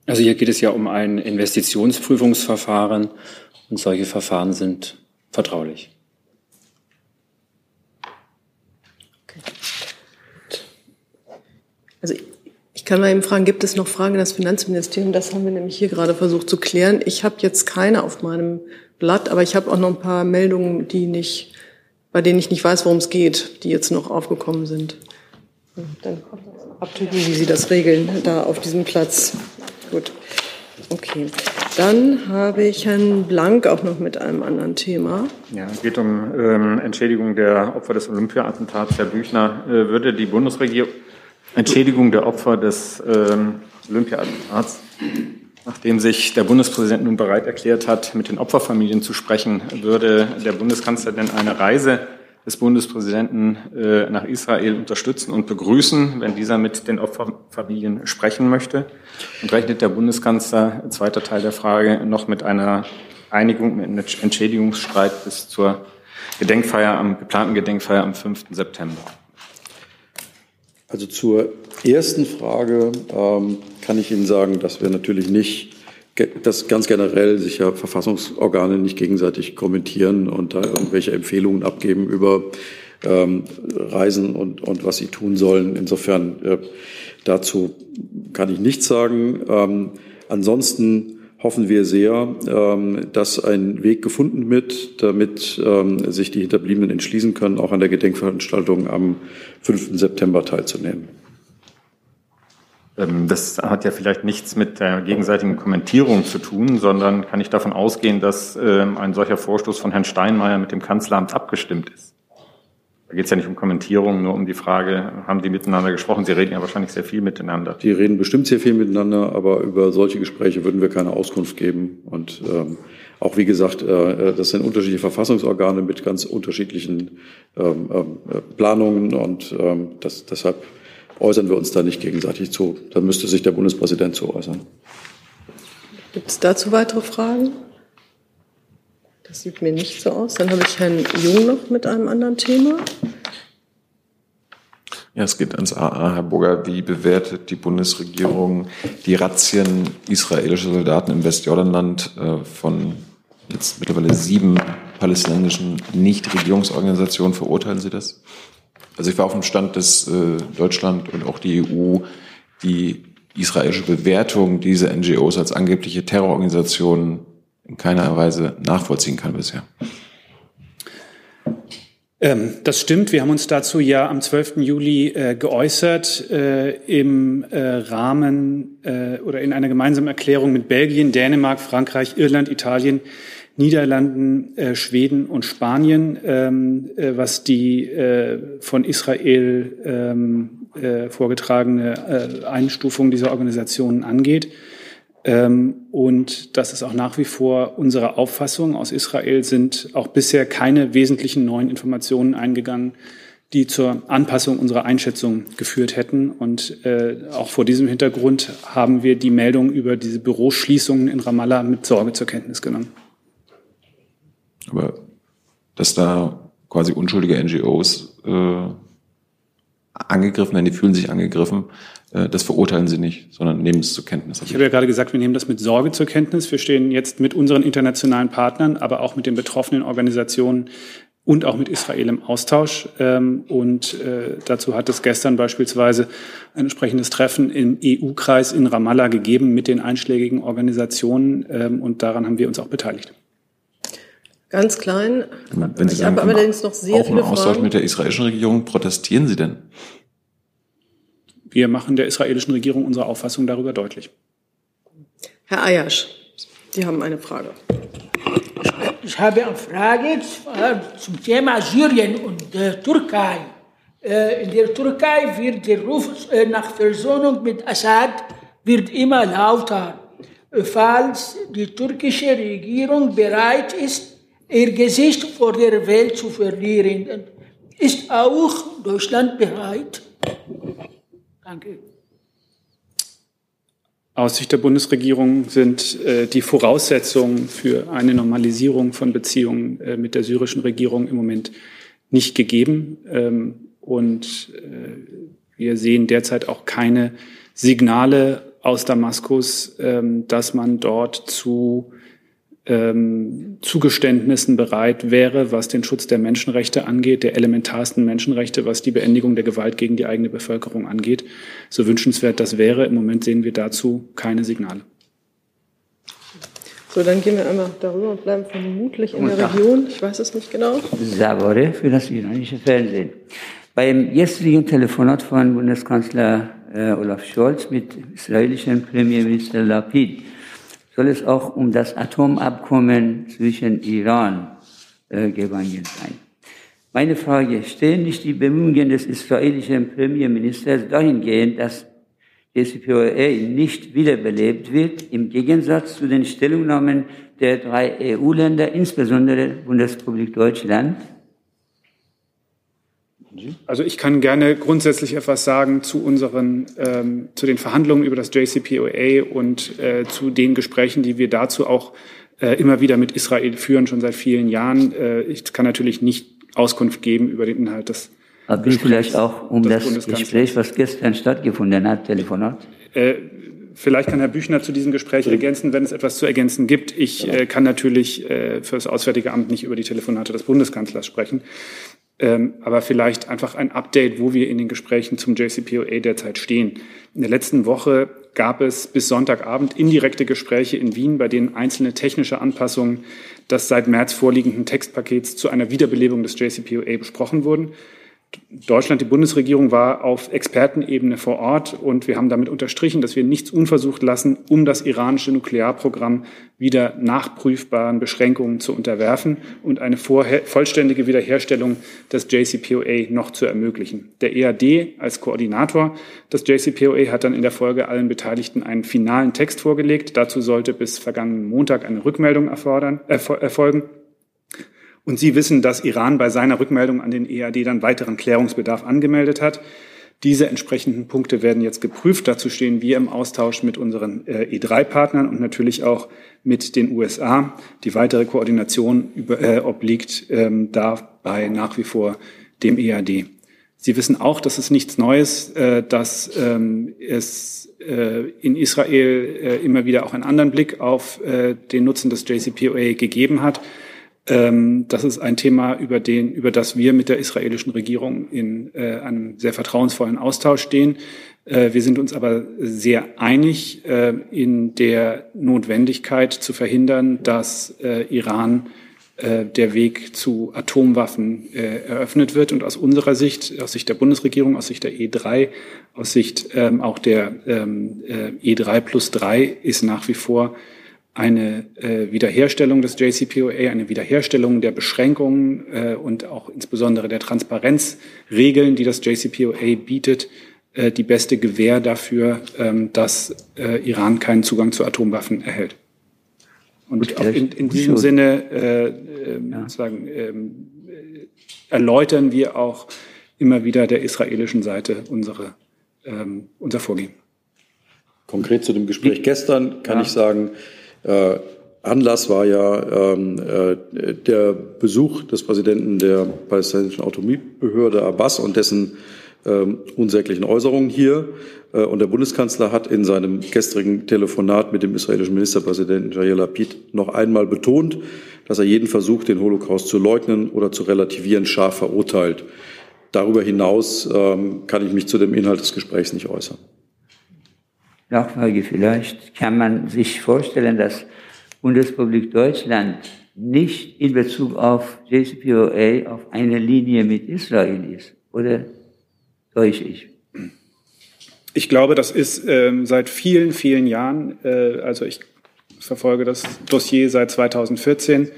Also hier geht es ja um ein Investitionsprüfungsverfahren und solche Verfahren sind vertraulich. Also ich kann mal eben fragen, gibt es noch Fragen an das Finanzministerium? Das haben wir nämlich hier gerade versucht zu klären. Ich habe jetzt keine auf meinem Blatt, aber ich habe auch noch ein paar Meldungen, die nicht, bei denen ich nicht weiß, worum es geht, die jetzt noch aufgekommen sind. Dann ab wie Sie das regeln, da auf diesem Platz. Gut. Okay. Dann habe ich Herrn Blank auch noch mit einem anderen Thema. Ja, es geht um ähm, Entschädigung der Opfer des Olympia-Attentats. Herr Büchner, äh, würde die Bundesregierung Entschädigung der Opfer des ähm, Olympia-Attentats, nachdem sich der Bundespräsident nun bereit erklärt hat, mit den Opferfamilien zu sprechen, würde der Bundeskanzler denn eine Reise des Bundespräsidenten äh, nach Israel unterstützen und begrüßen, wenn dieser mit den Opferfamilien sprechen möchte? Und rechnet der Bundeskanzler, zweiter Teil der Frage, noch mit einer Einigung, mit einem Entschädigungsstreit bis zur Gedenkfeier am geplanten Gedenkfeier am 5. September? Also zur ersten Frage ähm, kann ich Ihnen sagen, dass wir natürlich nicht dass ganz generell sich ja Verfassungsorgane nicht gegenseitig kommentieren und da irgendwelche Empfehlungen abgeben über ähm, Reisen und, und was sie tun sollen. Insofern äh, dazu kann ich nichts sagen. Ähm, ansonsten hoffen wir sehr, ähm, dass ein Weg gefunden wird, damit ähm, sich die Hinterbliebenen entschließen können, auch an der Gedenkveranstaltung am 5. September teilzunehmen. Ähm, das hat ja vielleicht nichts mit der gegenseitigen Kommentierung zu tun, sondern kann ich davon ausgehen, dass ähm, ein solcher Vorstoß von Herrn Steinmeier mit dem Kanzleramt abgestimmt ist. Da geht es ja nicht um Kommentierung, nur um die Frage, haben die miteinander gesprochen? Sie reden ja wahrscheinlich sehr viel miteinander. Die reden bestimmt sehr viel miteinander, aber über solche Gespräche würden wir keine Auskunft geben. Und ähm, auch wie gesagt, äh, das sind unterschiedliche Verfassungsorgane mit ganz unterschiedlichen ähm, äh, Planungen und ähm, das, deshalb äußern wir uns da nicht gegenseitig zu. Da müsste sich der Bundespräsident zu äußern. Gibt es dazu weitere Fragen? Das sieht mir nicht so aus. Dann habe ich Herrn Jung noch mit einem anderen Thema. Ja, es geht ans AA. Herr Burger, wie bewertet die Bundesregierung die Razzien israelischer Soldaten im Westjordanland äh, von jetzt mittlerweile sieben palästinensischen Nichtregierungsorganisationen? Verurteilen Sie das? Also ich war auf dem Stand, dass äh, Deutschland und auch die EU die israelische Bewertung dieser NGOs als angebliche Terrororganisationen in keiner Weise nachvollziehen kann bisher. Ähm, das stimmt. Wir haben uns dazu ja am 12. Juli äh, geäußert äh, im äh, Rahmen äh, oder in einer gemeinsamen Erklärung mit Belgien, Dänemark, Frankreich, Irland, Italien, Niederlanden, äh, Schweden und Spanien, ähm, äh, was die äh, von Israel ähm, äh, vorgetragene äh, Einstufung dieser Organisationen angeht. Ähm, und das ist auch nach wie vor unsere Auffassung. Aus Israel sind auch bisher keine wesentlichen neuen Informationen eingegangen, die zur Anpassung unserer Einschätzung geführt hätten. Und äh, auch vor diesem Hintergrund haben wir die Meldung über diese Büroschließungen in Ramallah mit Sorge zur Kenntnis genommen. Aber dass da quasi unschuldige NGOs äh, angegriffen werden, die fühlen sich angegriffen, äh, das verurteilen sie nicht, sondern nehmen es zur Kenntnis. Ich habe ja gerade gesagt, wir nehmen das mit Sorge zur Kenntnis. Wir stehen jetzt mit unseren internationalen Partnern, aber auch mit den betroffenen Organisationen und auch mit Israel im Austausch. Ähm, und äh, dazu hat es gestern beispielsweise ein entsprechendes Treffen im EU-Kreis in Ramallah gegeben mit den einschlägigen Organisationen. Ähm, und daran haben wir uns auch beteiligt. Ganz klein. Wenn Sie ich sagen, habe allerdings noch sehr auch viele Austausch Fragen. mit der israelischen Regierung protestieren Sie denn? Wir machen der israelischen Regierung unsere Auffassung darüber deutlich. Herr Ayasch, Sie haben eine Frage. Ich habe eine Frage äh, zum Thema Syrien und der Türkei. Äh, In der Türkei wird der Ruf äh, nach Versöhnung mit Assad wird immer lauter. Äh, Falls die türkische Regierung bereit ist, ihr Gesicht vor der Welt zu verlieren, ist auch Deutschland bereit? Danke. Aus Sicht der Bundesregierung sind äh, die Voraussetzungen für eine Normalisierung von Beziehungen äh, mit der syrischen Regierung im Moment nicht gegeben. Ähm, und äh, wir sehen derzeit auch keine Signale aus Damaskus, ähm, dass man dort zu ähm, Zugeständnissen bereit wäre, was den Schutz der Menschenrechte angeht, der elementarsten Menschenrechte, was die Beendigung der Gewalt gegen die eigene Bevölkerung angeht. So wünschenswert das wäre, im Moment sehen wir dazu keine Signale. So, dann gehen wir einmal darüber und bleiben vermutlich in der. Region. Ich weiß es nicht genau. Sabore für das iranische Fernsehen. Beim gestrigen Telefonat von Bundeskanzler äh, Olaf Scholz mit israelischen Premierminister Lapid soll es auch um das Atomabkommen zwischen Iran äh, gegangen sein. Meine Frage, stehen nicht die Bemühungen des israelischen Premierministers dahingehend, dass JCPOA nicht wiederbelebt wird, im Gegensatz zu den Stellungnahmen der drei EU-Länder, insbesondere Bundesrepublik Deutschland? Also ich kann gerne grundsätzlich etwas sagen zu unseren, ähm, zu den Verhandlungen über das JCPOA und äh, zu den Gesprächen, die wir dazu auch äh, immer wieder mit Israel führen, schon seit vielen Jahren. Äh, ich kann natürlich nicht Auskunft geben über den Inhalt des Aber Gesprächs, vielleicht auch um das Gespräch, was gestern stattgefunden hat, Telefonat? Äh, Vielleicht kann Herr Büchner zu diesem Gespräch ergänzen, wenn es etwas zu ergänzen gibt. Ich äh, kann natürlich äh, für das Auswärtige Amt nicht über die Telefonate des Bundeskanzlers sprechen. Ähm, aber vielleicht einfach ein Update, wo wir in den Gesprächen zum JCPOA derzeit stehen. In der letzten Woche gab es bis Sonntagabend indirekte Gespräche in Wien, bei denen einzelne technische Anpassungen des seit März vorliegenden Textpakets zu einer Wiederbelebung des JCPOA besprochen wurden. Deutschland, die Bundesregierung war auf Expertenebene vor Ort und wir haben damit unterstrichen, dass wir nichts unversucht lassen, um das iranische Nuklearprogramm wieder nachprüfbaren Beschränkungen zu unterwerfen und eine vollständige Wiederherstellung des JCPOA noch zu ermöglichen. Der EAD als Koordinator des JCPOA hat dann in der Folge allen Beteiligten einen finalen Text vorgelegt. Dazu sollte bis vergangenen Montag eine Rückmeldung erfordern, erfolgen. Und Sie wissen, dass Iran bei seiner Rückmeldung an den EAD dann weiteren Klärungsbedarf angemeldet hat. Diese entsprechenden Punkte werden jetzt geprüft. Dazu stehen wir im Austausch mit unseren äh, E3-Partnern und natürlich auch mit den USA. Die weitere Koordination über, äh, obliegt ähm, dabei nach wie vor dem EAD. Sie wissen auch, dass es nichts Neues, äh, dass ähm, es äh, in Israel äh, immer wieder auch einen anderen Blick auf äh, den Nutzen des JCPOA gegeben hat. Ähm, das ist ein Thema, über, den, über das wir mit der israelischen Regierung in äh, einem sehr vertrauensvollen Austausch stehen. Äh, wir sind uns aber sehr einig äh, in der Notwendigkeit zu verhindern, dass äh, Iran äh, der Weg zu Atomwaffen äh, eröffnet wird. Und aus unserer Sicht, aus Sicht der Bundesregierung, aus Sicht der E3, aus Sicht ähm, auch der ähm, E3 plus 3 ist nach wie vor eine äh, Wiederherstellung des JCPOA, eine Wiederherstellung der Beschränkungen äh, und auch insbesondere der Transparenzregeln, die das JCPOA bietet, äh, die beste Gewähr dafür, ähm, dass äh, Iran keinen Zugang zu Atomwaffen erhält. Und Gut, in, in, diesem. Sinne äh, äh, ja. sozusagen, ähm, erläutern wir auch immer wieder der israelischen Seite unsere, ähm, unser Vorgehen. Konkret zu dem Gespräch gestern kann ja. ich sagen, äh, Anlass war ja ähm, äh, der Besuch des Präsidenten der palästinensischen Autonomiebehörde Abbas und dessen ähm, unsäglichen Äußerungen hier. Äh, und der Bundeskanzler hat in seinem gestrigen Telefonat mit dem israelischen Ministerpräsidenten Jair Lapid noch einmal betont, dass er jeden Versuch, den Holocaust zu leugnen oder zu relativieren, scharf verurteilt. Darüber hinaus ähm, kann ich mich zu dem Inhalt des Gesprächs nicht äußern. Nachfrage vielleicht, kann man sich vorstellen, dass Bundesrepublik Deutschland nicht in Bezug auf JCPOA auf einer Linie mit Israel ist? Oder täusche ich? Ich glaube, das ist ähm, seit vielen, vielen Jahren, äh, also ich verfolge das Dossier seit 2014,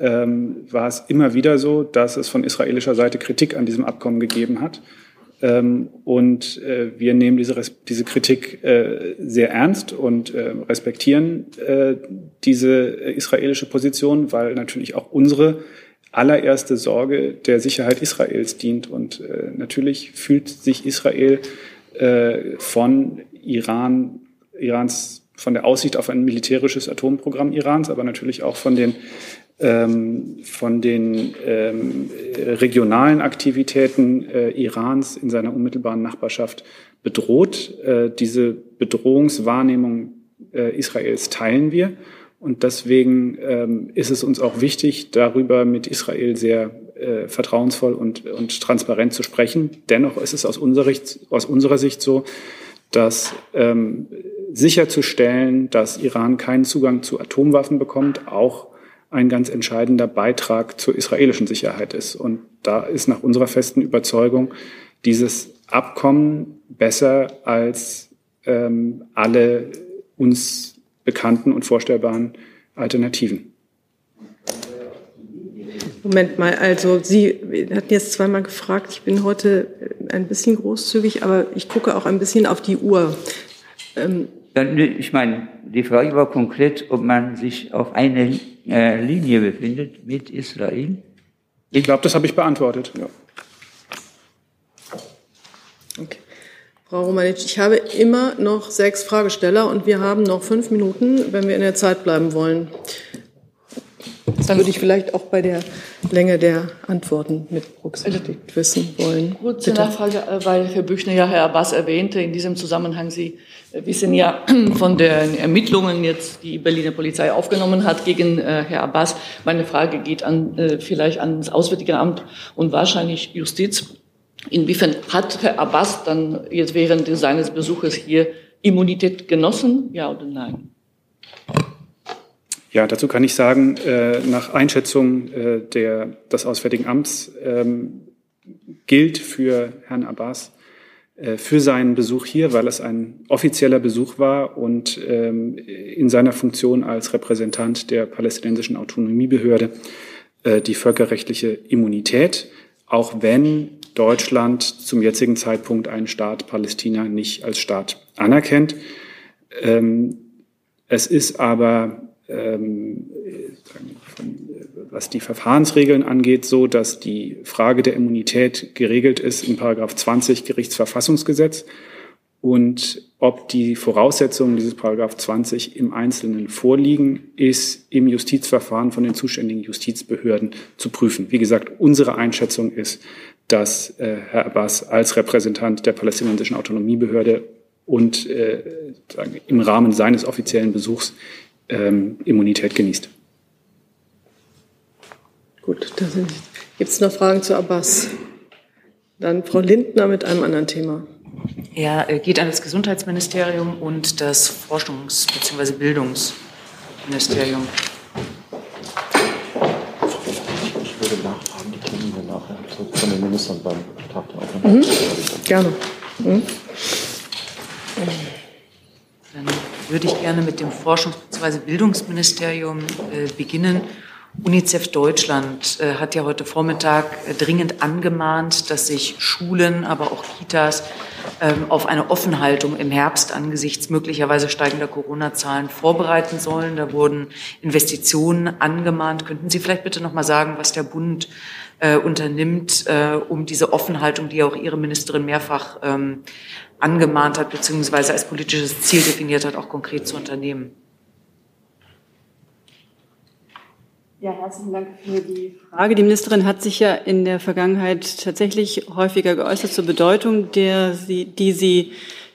ähm, war es immer wieder so, dass es von israelischer Seite Kritik an diesem Abkommen gegeben hat. Ähm, und äh, wir nehmen diese, diese Kritik äh, sehr ernst und äh, respektieren diese israelische Position, weil natürlich auch unsere allererste Sorge der Sicherheit Israels dient. Und natürlich fühlt sich Israel von Iran, Irans, von der Aussicht auf ein militärisches Atomprogramm Irans, aber natürlich auch von den von den ähm, regionalen Aktivitäten äh, Irans in seiner unmittelbaren Nachbarschaft bedroht. Äh, diese Bedrohungswahrnehmung äh, Israels teilen wir. Und deswegen ähm, ist es uns auch wichtig, darüber mit Israel sehr vertrauensvoll und, und transparent zu sprechen. Dennoch ist es aus unserer, Sicht, aus unserer Sicht so, dass ähm, sicherzustellen, dass Iran keinen Zugang zu Atomwaffen bekommt, auch ein ganz entscheidender Beitrag zur israelischen Sicherheit ist. Und da ist nach unserer festen Überzeugung dieses Abkommen besser als ähm, alle uns bekannten und vorstellbaren Alternativen. Moment mal, also Sie hatten jetzt zweimal gefragt, ich bin heute ein bisschen großzügig, aber ich gucke auch ein bisschen auf die Uhr. Ähm ich meine, die Frage war konkret, ob man sich auf einer äh, Linie befindet mit Israel. Ich glaube, das habe ich beantwortet. Ja. Okay. Frau Romanitsch, ich habe immer noch sechs Fragesteller und wir haben noch fünf Minuten, wenn wir in der Zeit bleiben wollen. Das würde ich vielleicht auch bei der Länge der Antworten mit berücksichtigt wissen wollen. Kurze Bitte. Nachfrage, äh, weil Herr Büchner ja Herr Abbas erwähnte, in diesem Zusammenhang, Sie äh, wissen ja von den Ermittlungen jetzt, die Berliner Polizei aufgenommen hat gegen äh, Herr Abbas. Meine Frage geht an, vielleicht ans Auswärtige Amt und wahrscheinlich Justiz. Inwiefern hat Herr Abbas dann jetzt während seines Besuches hier Immunität genossen, ja oder nein? Ja, dazu kann ich sagen, äh, nach Einschätzung äh, der, des Auswärtigen Amts ähm, gilt für Herrn Abbas äh, für seinen Besuch hier, weil es ein offizieller Besuch war und ähm, in seiner Funktion als Repräsentant der palästinensischen Autonomiebehörde äh, die völkerrechtliche Immunität, auch wenn Deutschland zum jetzigen Zeitpunkt einen Staat Palästina nicht als Staat anerkennt. Ähm, es ist aber was die Verfahrensregeln angeht, so, dass die Frage der Immunität geregelt ist in Paragraph 20 Gerichtsverfassungsgesetz und ob die Voraussetzungen dieses Paragraph 20 im Einzelnen vorliegen, ist im Justizverfahren von den zuständigen Justizbehörden zu prüfen. Wie gesagt, unsere Einschätzung ist, dass äh, Herr Abbas als Repräsentant der palästinensischen Autonomiebehörde und äh, im Rahmen seines offiziellen Besuchs ähm, Immunität genießt. Gut, da gibt es noch Fragen zu Abbas. Dann Frau Lindner mit einem anderen Thema. Ja, geht an das Gesundheitsministerium und das Forschungs- bzw. Bildungsministerium. Ich würde nachfragen, die Termine nachher von den Ministern beim Tag der Aufnahme. Mhm. Gerne. Mhm würde ich gerne mit dem Forschungs- bzw. Bildungsministerium äh, beginnen. UNICEF Deutschland äh, hat ja heute Vormittag äh, dringend angemahnt, dass sich Schulen, aber auch Kitas ähm, auf eine Offenhaltung im Herbst angesichts möglicherweise steigender Corona-Zahlen vorbereiten sollen. Da wurden Investitionen angemahnt. Könnten Sie vielleicht bitte noch mal sagen, was der Bund unternimmt, um diese Offenhaltung, die auch Ihre Ministerin mehrfach ähm, angemahnt hat, beziehungsweise als politisches Ziel definiert hat, auch konkret zu unternehmen. Ja, herzlichen Dank für die Frage. Die Ministerin hat sich ja in der Vergangenheit tatsächlich häufiger geäußert zur Bedeutung, der sie, die sie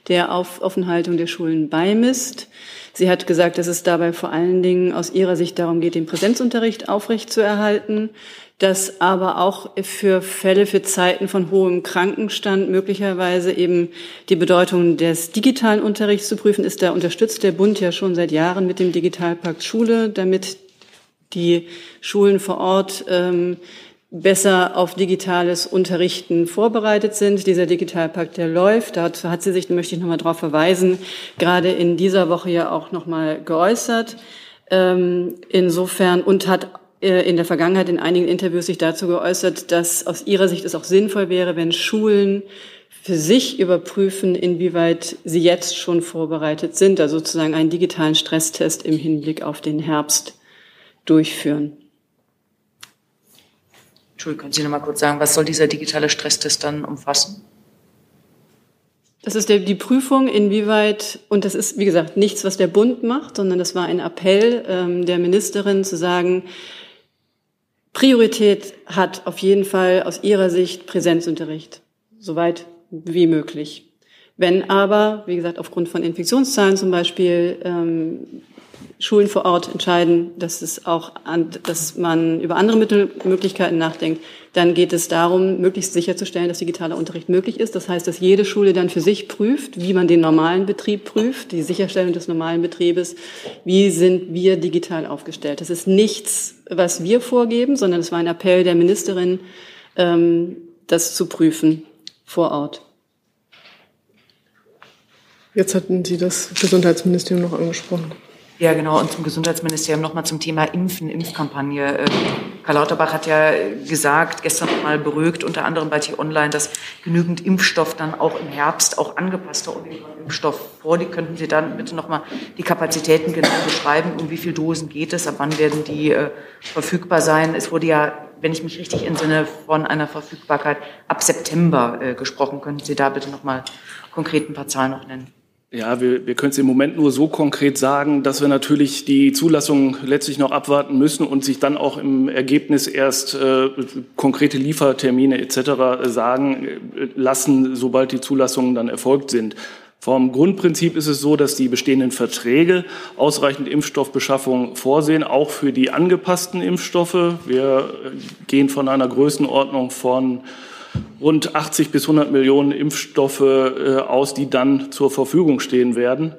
der Auf Offenhaltung der Schulen beimisst. Sie hat gesagt, dass es dabei vor allen Dingen aus ihrer Sicht darum geht, den Präsenzunterricht aufrechtzuerhalten dass aber auch für Fälle, für Zeiten von hohem Krankenstand möglicherweise eben die Bedeutung des digitalen Unterrichts zu prüfen ist. Da unterstützt der Bund ja schon seit Jahren mit dem Digitalpakt Schule, damit die Schulen vor Ort ähm, besser auf digitales Unterrichten vorbereitet sind. Dieser Digitalpakt, der läuft, dazu hat sie sich, möchte ich nochmal darauf verweisen, gerade in dieser Woche ja auch nochmal geäußert. Ähm, insofern und hat äh, in der Vergangenheit in einigen Interviews sich dazu geäußert, dass aus ihrer Sicht es auch sinnvoll wäre, wenn Schulen für sich überprüfen, inwieweit sie jetzt schon vorbereitet sind, also sozusagen einen digitalen Stresstest im Hinblick auf den Herbst durchführen. Entschuldigung, können Sie noch mal kurz sagen, was soll dieser digitale Stresstest dann umfassen? Das ist der, die Prüfung, inwieweit, und das ist, wie gesagt, nichts, was der Bund macht, sondern das war ein Appell ähm, der Ministerin zu sagen, Priorität hat auf jeden Fall aus ihrer Sicht Präsenzunterricht, soweit wie möglich. Wenn aber, wie gesagt, aufgrund von Infektionszahlen zum Beispiel ähm, Schulen vor Ort entscheiden, dass es auch, an, dass man über andere Mittelmöglichkeiten nachdenkt, dann geht es darum, möglichst sicherzustellen, dass digitaler Unterricht möglich ist. Das heißt, dass jede Schule dann für sich prüft, wie man den normalen Betrieb prüft, die Sicherstellung des normalen Betriebes, wie sind wir digital aufgestellt. Das ist nichts, was wir vorgeben, sondern es war ein Appell der Ministerin, ähm, das zu prüfen vor Ort. Jetzt hatten Sie das Gesundheitsministerium noch angesprochen. Ja, genau. Und zum Gesundheitsministerium nochmal zum Thema Impfen, Impfkampagne. Äh, Karl Lauterbach hat ja gesagt, gestern nochmal beruhigt, unter anderem bei T-Online, dass genügend Impfstoff dann auch im Herbst, auch angepasster Impfstoff vorliegt. Könnten Sie dann bitte nochmal die Kapazitäten genau beschreiben? Um wie viele Dosen geht es? Ab wann werden die äh, verfügbar sein? Es wurde ja, wenn ich mich richtig entsinne, von einer Verfügbarkeit ab September äh, gesprochen. Könnten Sie da bitte nochmal konkret ein paar Zahlen noch nennen? Ja, wir, wir können es im Moment nur so konkret sagen, dass wir natürlich die Zulassung letztlich noch abwarten müssen und sich dann auch im Ergebnis erst äh, konkrete Liefertermine etc. sagen äh, lassen, sobald die Zulassungen dann erfolgt sind. Vom Grundprinzip ist es so, dass die bestehenden Verträge ausreichend Impfstoffbeschaffung vorsehen, auch für die angepassten Impfstoffe. Wir gehen von einer Größenordnung von rund 80 bis 100 Millionen Impfstoffe äh, aus, die dann zur Verfügung stehen werden.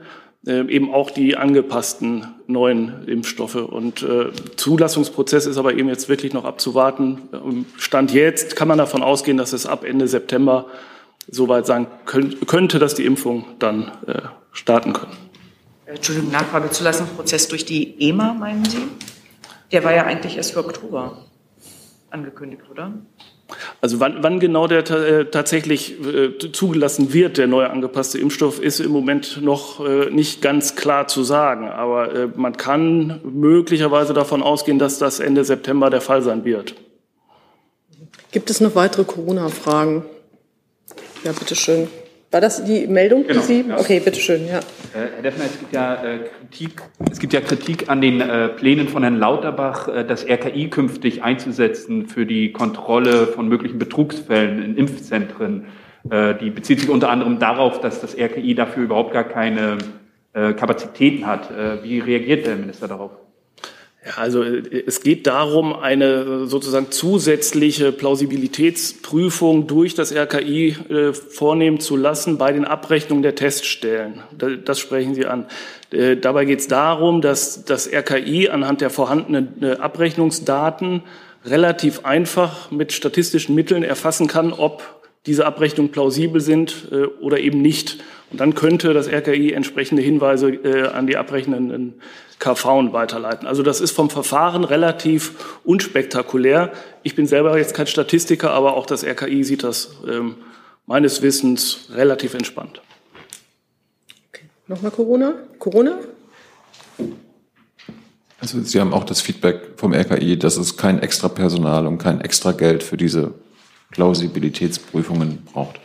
Äh, eben auch die angepassten neuen Impfstoffe. Und äh, Zulassungsprozess ist aber eben jetzt wirklich noch abzuwarten. Stand jetzt kann man davon ausgehen, dass es ab Ende September soweit sein könnte, dass die Impfung dann äh, starten können. Entschuldigung, Nachfrage, Zulassungsprozess durch die EMA, meinen Sie? Der war ja eigentlich erst für Oktober angekündigt, oder? Also wann, wann genau der äh, tatsächlich äh, zugelassen wird, der neu angepasste Impfstoff, ist im Moment noch äh, nicht ganz klar zu sagen. Aber äh, man kann möglicherweise davon ausgehen, dass das Ende September der Fall sein wird. Gibt es noch weitere Corona-Fragen? Ja, bitteschön. War das die Meldung, genau, die Sie? Ja. Okay, bitteschön, ja. Äh, Herr Deffner, es gibt ja, äh, Kritik, es gibt ja Kritik an den äh, Plänen von Herrn Lauterbach, äh, das RKI künftig einzusetzen für die Kontrolle von möglichen Betrugsfällen in Impfzentren. Äh, die bezieht sich unter anderem darauf, dass das RKI dafür überhaupt gar keine Kapazitäten hat. wie reagiert der Minister darauf? Ja, also äh, es geht darum, eine sozusagen zusätzliche Plausibilitätsprüfung durch das RKI äh, vornehmen zu lassen bei den Abrechnungen der Teststellen. Das sprechen Sie an. Äh, dabei geht es darum, dass das RKI anhand der vorhandenen äh, Abrechnungsdaten relativ einfach mit statistischen Mitteln erfassen kann, ob diese Abrechnungen plausibel sind äh, oder eben nicht. Und dann könnte das RKI entsprechende Hinweise äh, an die abrechnenden KV weiterleiten. Also das ist vom Verfahren relativ unspektakulär. Ich bin selber jetzt kein Statistiker, aber auch das RKI sieht das ähm, meines Wissens relativ entspannt. Okay. Nochmal Corona? Corona? Also Sie haben auch das Feedback vom RKI, dass es kein extra Personal und kein extra Geld für diese Plausibilitätsprüfungen braucht.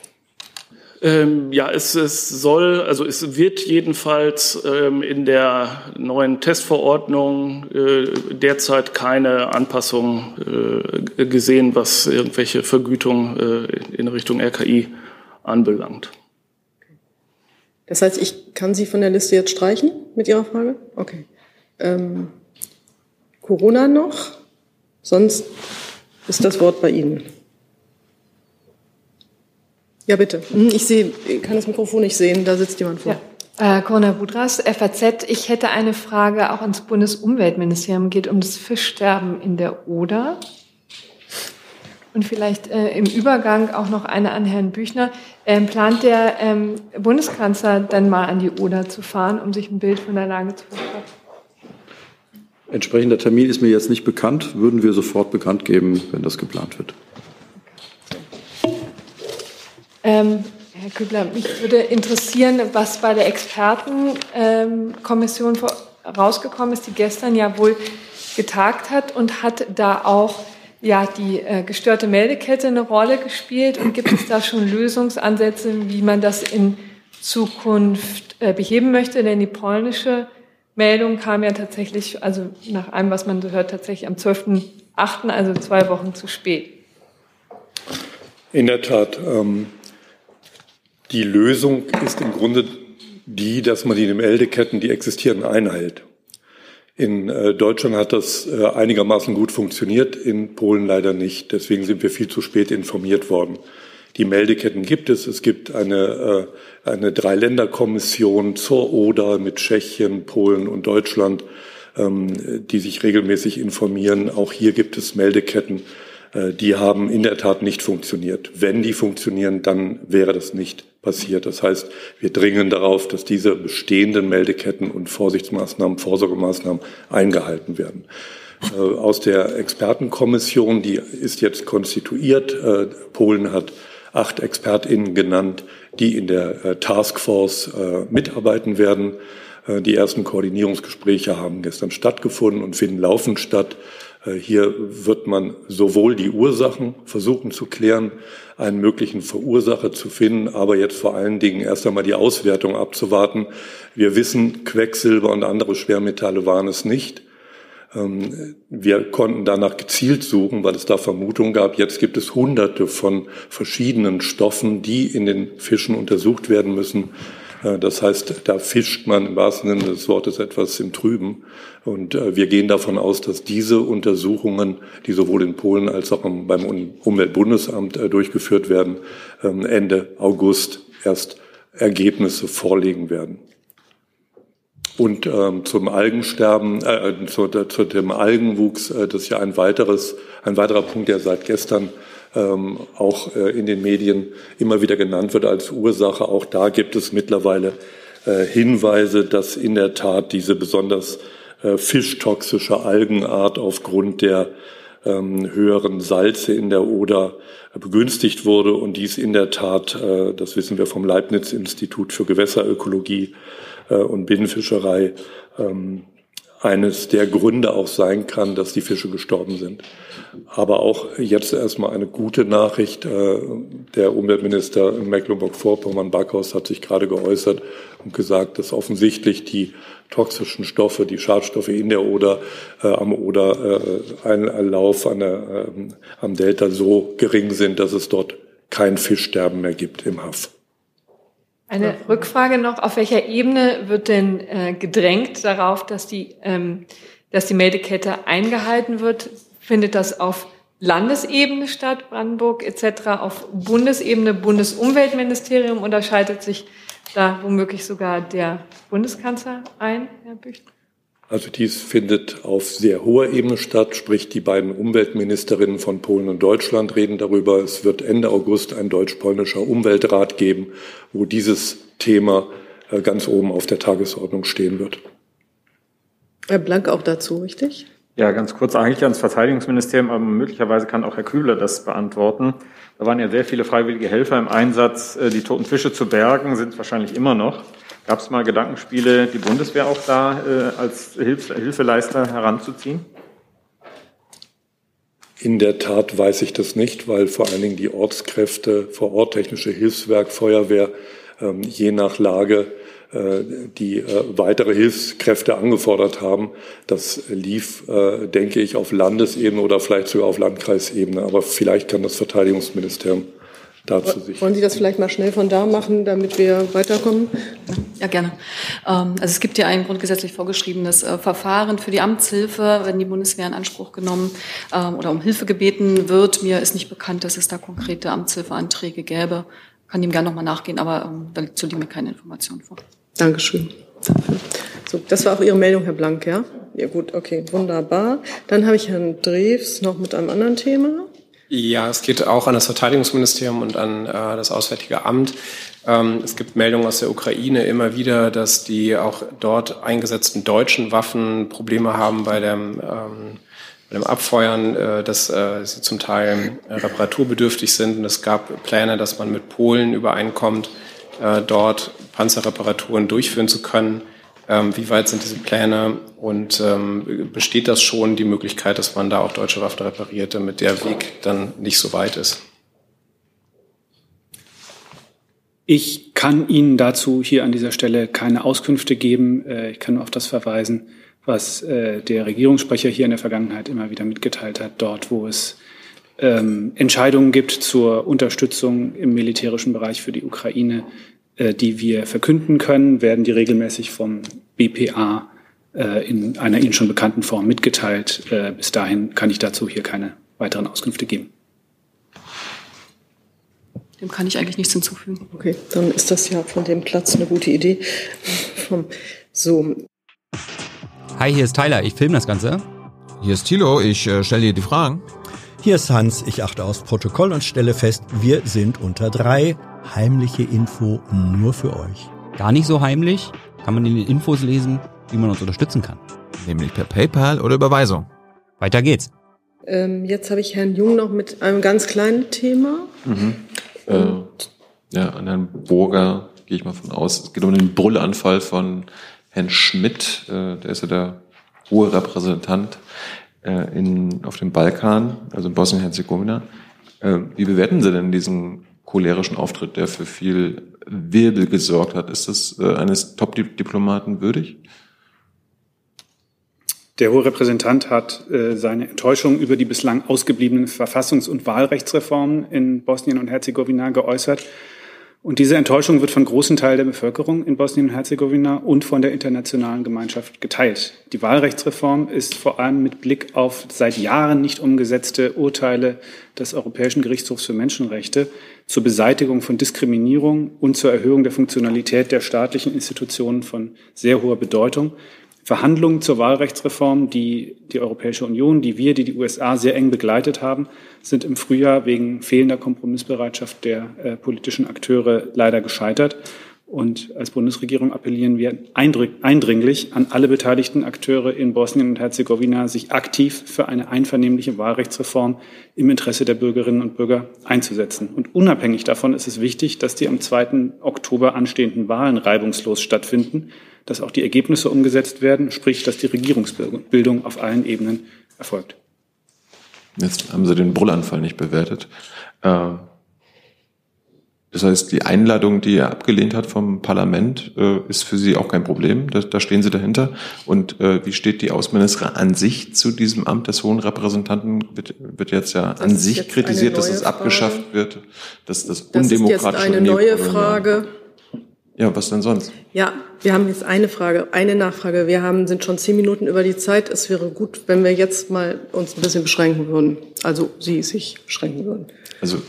Ähm, ja, es, es soll, also es wird jedenfalls ähm, in der neuen Testverordnung äh, derzeit keine Anpassung äh, gesehen, was irgendwelche Vergütung äh, in Richtung RKI anbelangt. Das heißt, ich kann Sie von der Liste jetzt streichen mit Ihrer Frage? Okay. Ähm, Corona noch? Sonst ist das Wort bei Ihnen. Ja, bitte. Hm, ich sehe, ich kann das Mikrofon nicht sehen, da sitzt jemand vor. Ja. Äh, Corona Budras, FAZ. Ich hätte eine Frage auch ans Bundesumweltministerium. Geht um das Fischsterben in der Oder. Und vielleicht äh, im Übergang auch noch eine an Herrn Büchner. Ähm, plant der ähm, Bundeskanzler dann mal an die Oder zu fahren, um sich ein Bild von der Lage zu verschaffen? Entsprechender Termin ist mir jetzt nicht bekannt, würden wir sofort bekannt geben, wenn das geplant wird. Ähm, Herr Kübler, mich würde interessieren, was bei der Expertenkommission rausgekommen ist, die gestern ja wohl getagt hat und hat da auch ja, die äh, gestörte Meldekette eine Rolle gespielt und gibt es da schon Lösungsansätze, wie man das in Zukunft äh, beheben möchte? Denn die polnische Meldung kam ja tatsächlich, also nach allem, was man so hört, tatsächlich am 12.8., also zwei Wochen zu spät. In der Tat. Ähm die Lösung ist im Grunde die, dass man die Meldeketten, die existieren, einhält. In äh, Deutschland hat das äh, einigermaßen gut funktioniert, in Polen leider nicht. Deswegen sind wir viel zu spät informiert worden. Die Meldeketten gibt es. Es gibt eine, äh, eine Dreiländerkommission zur ODA mit Tschechien, Polen und Deutschland, ähm, die sich regelmäßig informieren. Auch hier gibt es Meldeketten. Die haben in der Tat nicht funktioniert. Wenn die funktionieren, dann wäre das nicht passiert. Das heißt, wir dringen darauf, dass diese bestehenden Meldeketten und Vorsichtsmaßnahmen, Vorsorgemaßnahmen eingehalten werden. Äh, aus der Expertenkommission, die ist jetzt konstituiert. Äh, Polen hat acht ExpertInnen genannt, die in der äh, Taskforce mitarbeiten werden. Die ersten Koordinierungsgespräche haben gestern stattgefunden und finden laufend statt. Hier wird man sowohl die Ursachen versuchen zu klären, einen möglichen Verursacher zu finden, aber jetzt vor allen Dingen erst einmal die Auswertung abzuwarten. Wir wissen, Quecksilber und andere Schwermetalle waren es nicht. Ähm, wir konnten danach gezielt suchen, weil es da Vermutungen gab. Jetzt gibt es hunderte von verschiedenen Stoffen, die in den Fischen untersucht werden müssen. Äh, das heißt, da fischt man im wahrsten Sinne des Wortes etwas im Trüben. Und äh, wir gehen davon aus, dass diese Untersuchungen, die sowohl in Polen als auch beim Umweltbundesamt äh, durchgeführt werden, ähm, Ende August erst Ergebnisse vorlegen werden. Und ähm, zum Algensterben, äh, zu, zu dem Algenwuchs, äh, das ist ja ein weiteres, ein weiterer Punkt, der seit gestern ähm, auch äh, in den Medien immer wieder genannt wird als Ursache. Auch da gibt es mittlerweile äh, Hinweise, dass in der Tat diese besonders äh, fischtoxische Algenart aufgrund der ähm, höheren Salze in der Oder begünstigt wurde und dies in der Tat, äh, das wissen wir vom Leibniz-Institut für Gewässerökologie, äh, und Binnenfischerei ähm, eines der Gründe auch sein kann, dass die Fische gestorben sind. Aber auch jetzt erstmal eine gute Nachricht. Äh, der Umweltminister in Mecklenburg-Vorpommern, Backhaus, hat sich gerade geäußert und gesagt, dass offensichtlich die toxischen Stoffe, die Schadstoffe in der Oder, äh, am Oder, äh, an der, äh, am Delta so gering sind, dass es dort kein Fischsterben mehr gibt im Haff. Eine Rückfrage noch, auf welcher Ebene wird denn äh, gedrängt darauf, dass die, ähm, dass die Meldekette eingehalten wird? Findet das auf Landesebene statt, Brandenburg etc., auf Bundesebene, Bundesumweltministerium oder schaltet sich da womöglich sogar der Bundeskanzler ein, Herr Büchner? Also dies findet auf sehr hoher Ebene statt, sprich die beiden Umweltministerinnen von Polen und Deutschland reden darüber. Es wird Ende August ein deutsch-polnischer Umweltrat geben, wo dieses Thema äh, ganz oben auf der Tagesordnung stehen wird. Herr Blank auch dazu, richtig? Ja, ganz kurz eigentlich ans Verteidigungsministerium, aber möglicherweise kann auch Herr Kübler das beantworten. Da waren ja sehr viele freiwillige Helfer im Einsatz, äh, die toten Fische zu bergen, sind wahrscheinlich immer noch. Gab es mal Gedankenspiele, die Bundeswehr auch da äh, als Hilf Hilfeleister heranzuziehen? In der Tat weiß ich das nicht, weil vor allen Dingen die Ortskräfte vor Ort, technische Hilfswerk, Feuerwehr, ähm, je nach Lage die äh, weitere Hilfskräfte angefordert haben. Das lief, äh, denke ich, auf Landesebene oder vielleicht sogar auf Landkreisebene. Aber vielleicht kann das Verteidigungsministerium dazu sich. Wollen Sie das vielleicht mal schnell von da machen, damit wir weiterkommen? Ja, gerne. Ähm, also es gibt ja ein grundgesetzlich vorgeschriebenes äh, Verfahren für die Amtshilfe, wenn die Bundeswehr in Anspruch genommen ähm, oder um Hilfe gebeten wird. Mir ist nicht bekannt, dass es da konkrete Amtshilfeanträge gäbe. Kann dem gerne nochmal nachgehen, aber ähm, dazu liegen mir keine Informationen vor. Dankeschön. So, das war auch Ihre Meldung, Herr Blank, ja? Ja, gut, okay, wunderbar. Dann habe ich Herrn Drews noch mit einem anderen Thema. Ja, es geht auch an das Verteidigungsministerium und an äh, das Auswärtige Amt. Ähm, es gibt Meldungen aus der Ukraine immer wieder, dass die auch dort eingesetzten deutschen Waffen Probleme haben bei dem, ähm, bei dem Abfeuern, äh, dass äh, sie zum Teil äh, reparaturbedürftig sind. Und es gab Pläne, dass man mit Polen übereinkommt, äh, dort Panzerreparaturen durchführen zu können. Ähm, wie weit sind diese Pläne und ähm, besteht das schon die Möglichkeit, dass man da auch deutsche Waffen repariert, damit der Weg dann nicht so weit ist? Ich kann Ihnen dazu hier an dieser Stelle keine Auskünfte geben. Äh, ich kann nur auf das verweisen, was äh, der Regierungssprecher hier in der Vergangenheit immer wieder mitgeteilt hat, dort, wo es ähm, Entscheidungen gibt zur Unterstützung im militärischen Bereich für die Ukraine, die wir verkünden können, werden die regelmäßig vom BPA äh, in einer Ihnen schon bekannten Form mitgeteilt. Äh, bis dahin kann ich dazu hier keine weiteren Auskünfte geben. Dem kann ich eigentlich nichts hinzufügen. Okay, dann ist das ja von dem Platz eine gute Idee. So. Hi, hier ist Tyler. Ich filme das Ganze. Hier ist Thilo. Ich äh, stelle dir die Fragen. Hier ist Hans, ich achte aufs Protokoll und stelle fest, wir sind unter drei. Heimliche Info nur für euch. Gar nicht so heimlich, kann man in den Infos lesen, wie man uns unterstützen kann. Nämlich per PayPal oder Überweisung. Weiter geht's. Ähm, jetzt habe ich Herrn Jung noch mit einem ganz kleinen Thema. Mhm. Äh, ja, an Herrn Burger gehe ich mal von aus. Es geht um den Brüllanfall von Herrn Schmidt, äh, der ist ja der hohe Repräsentant äh, in, auf dem Balkan, also in Bosnien-Herzegowina. Äh, wie bewerten Sie denn diesen cholerischen Auftritt, der für viel Wirbel gesorgt hat? Ist das äh, eines Top-Diplomaten würdig? Der hohe Repräsentant hat äh, seine Enttäuschung über die bislang ausgebliebenen Verfassungs- und Wahlrechtsreformen in Bosnien und Herzegowina geäußert. Und diese Enttäuschung wird von großen Teilen der Bevölkerung in Bosnien und Herzegowina und von der internationalen Gemeinschaft geteilt. Die Wahlrechtsreform ist vor allem mit Blick auf seit Jahren nicht umgesetzte Urteile des Europäischen Gerichtshofs für Menschenrechte zur Beseitigung von Diskriminierung und zur Erhöhung der Funktionalität der staatlichen Institutionen von sehr hoher Bedeutung. Verhandlungen zur Wahlrechtsreform, die die Europäische Union, die wir, die die USA sehr eng begleitet haben, sind im Frühjahr wegen fehlender Kompromissbereitschaft der äh, politischen Akteure leider gescheitert. Und als Bundesregierung appellieren wir eindringlich an alle beteiligten Akteure in Bosnien und Herzegowina, sich aktiv für eine einvernehmliche Wahlrechtsreform im Interesse der Bürgerinnen und Bürger einzusetzen. Und unabhängig davon ist es wichtig, dass die am 2. Oktober anstehenden Wahlen reibungslos stattfinden dass auch die Ergebnisse umgesetzt werden, sprich, dass die Regierungsbildung auf allen Ebenen erfolgt. Jetzt haben Sie den Brüllanfall nicht bewertet. Äh, das heißt, die Einladung, die er abgelehnt hat vom Parlament, äh, ist für Sie auch kein Problem. Da, stehen Sie dahinter. Und äh, wie steht die Außenministerin an sich zu diesem Amt des hohen Repräsentanten? Wird, jetzt ja das an sich kritisiert, dass es abgeschafft Frage. wird, dass das undemokratisch Das ist jetzt eine neue Frage. Ja, was denn sonst? Ja, wir haben jetzt eine Frage, eine Nachfrage. Wir haben, sind schon zehn Minuten über die Zeit. Es wäre gut, wenn wir jetzt mal uns ein bisschen beschränken würden. Also Sie sich beschränken würden. Also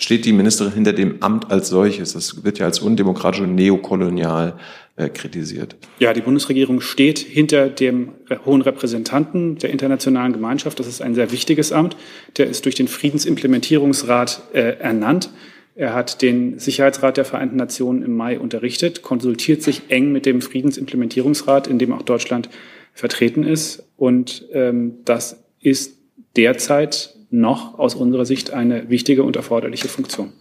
steht die Ministerin hinter dem Amt als solches? Das wird ja als undemokratisch und neokolonial äh, kritisiert. Ja, die Bundesregierung steht hinter dem hohen Repräsentanten der internationalen Gemeinschaft. Das ist ein sehr wichtiges Amt. Der ist durch den Friedensimplementierungsrat äh, ernannt. Er hat den Sicherheitsrat der Vereinten Nationen im Mai unterrichtet, konsultiert sich eng mit dem Friedensimplementierungsrat, in dem auch Deutschland vertreten ist. Und ähm, das ist derzeit noch aus unserer Sicht eine wichtige und erforderliche Funktion.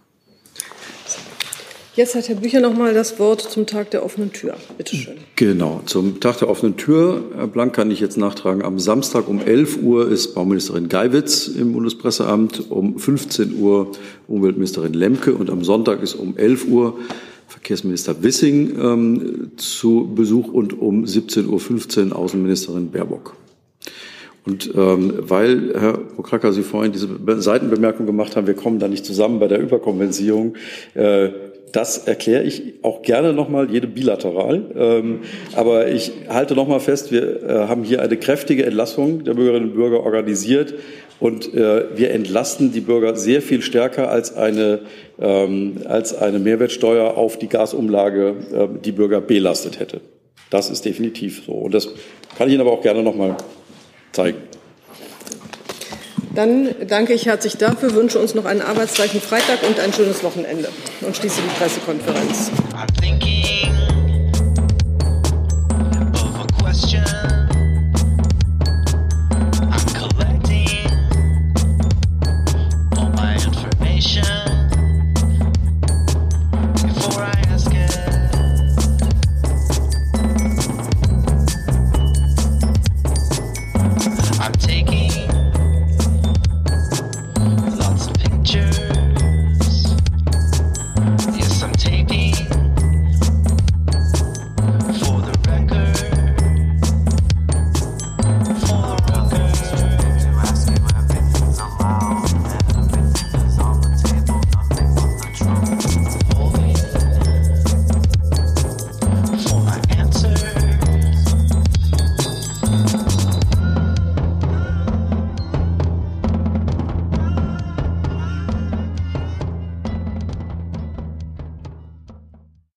Jetzt hat Herr Bücher noch mal das Wort zum Tag der offenen Tür. Bitte schön. Genau, zum Tag der offenen Tür, Herr Blank, kann ich jetzt nachtragen. Am Samstag um 11 Uhr ist Bauministerin Geiwitz im Bundespresseamt, um 15 Uhr Umweltministerin Lemke und am Sonntag ist um 11 Uhr Verkehrsminister Wissing ähm, zu Besuch und um 17.15 Uhr Außenministerin Baerbock. Und ähm, weil, Herr Prokracker, Sie vorhin diese Seitenbemerkung gemacht haben, wir kommen da nicht zusammen bei der Überkompensierung, äh, das erkläre ich auch gerne nochmal, jede bilateral. Ähm, aber ich halte nochmal fest, wir äh, haben hier eine kräftige Entlassung der Bürgerinnen und Bürger organisiert und äh, wir entlasten die Bürger sehr viel stärker als eine, ähm, als eine Mehrwertsteuer auf die Gasumlage äh, die Bürger belastet hätte. Das ist definitiv so. Und das kann ich Ihnen aber auch gerne nochmal zeigen. Dann danke ich herzlich dafür, wünsche uns noch einen arbeitsreichen Freitag und ein schönes Wochenende und schließe die Pressekonferenz.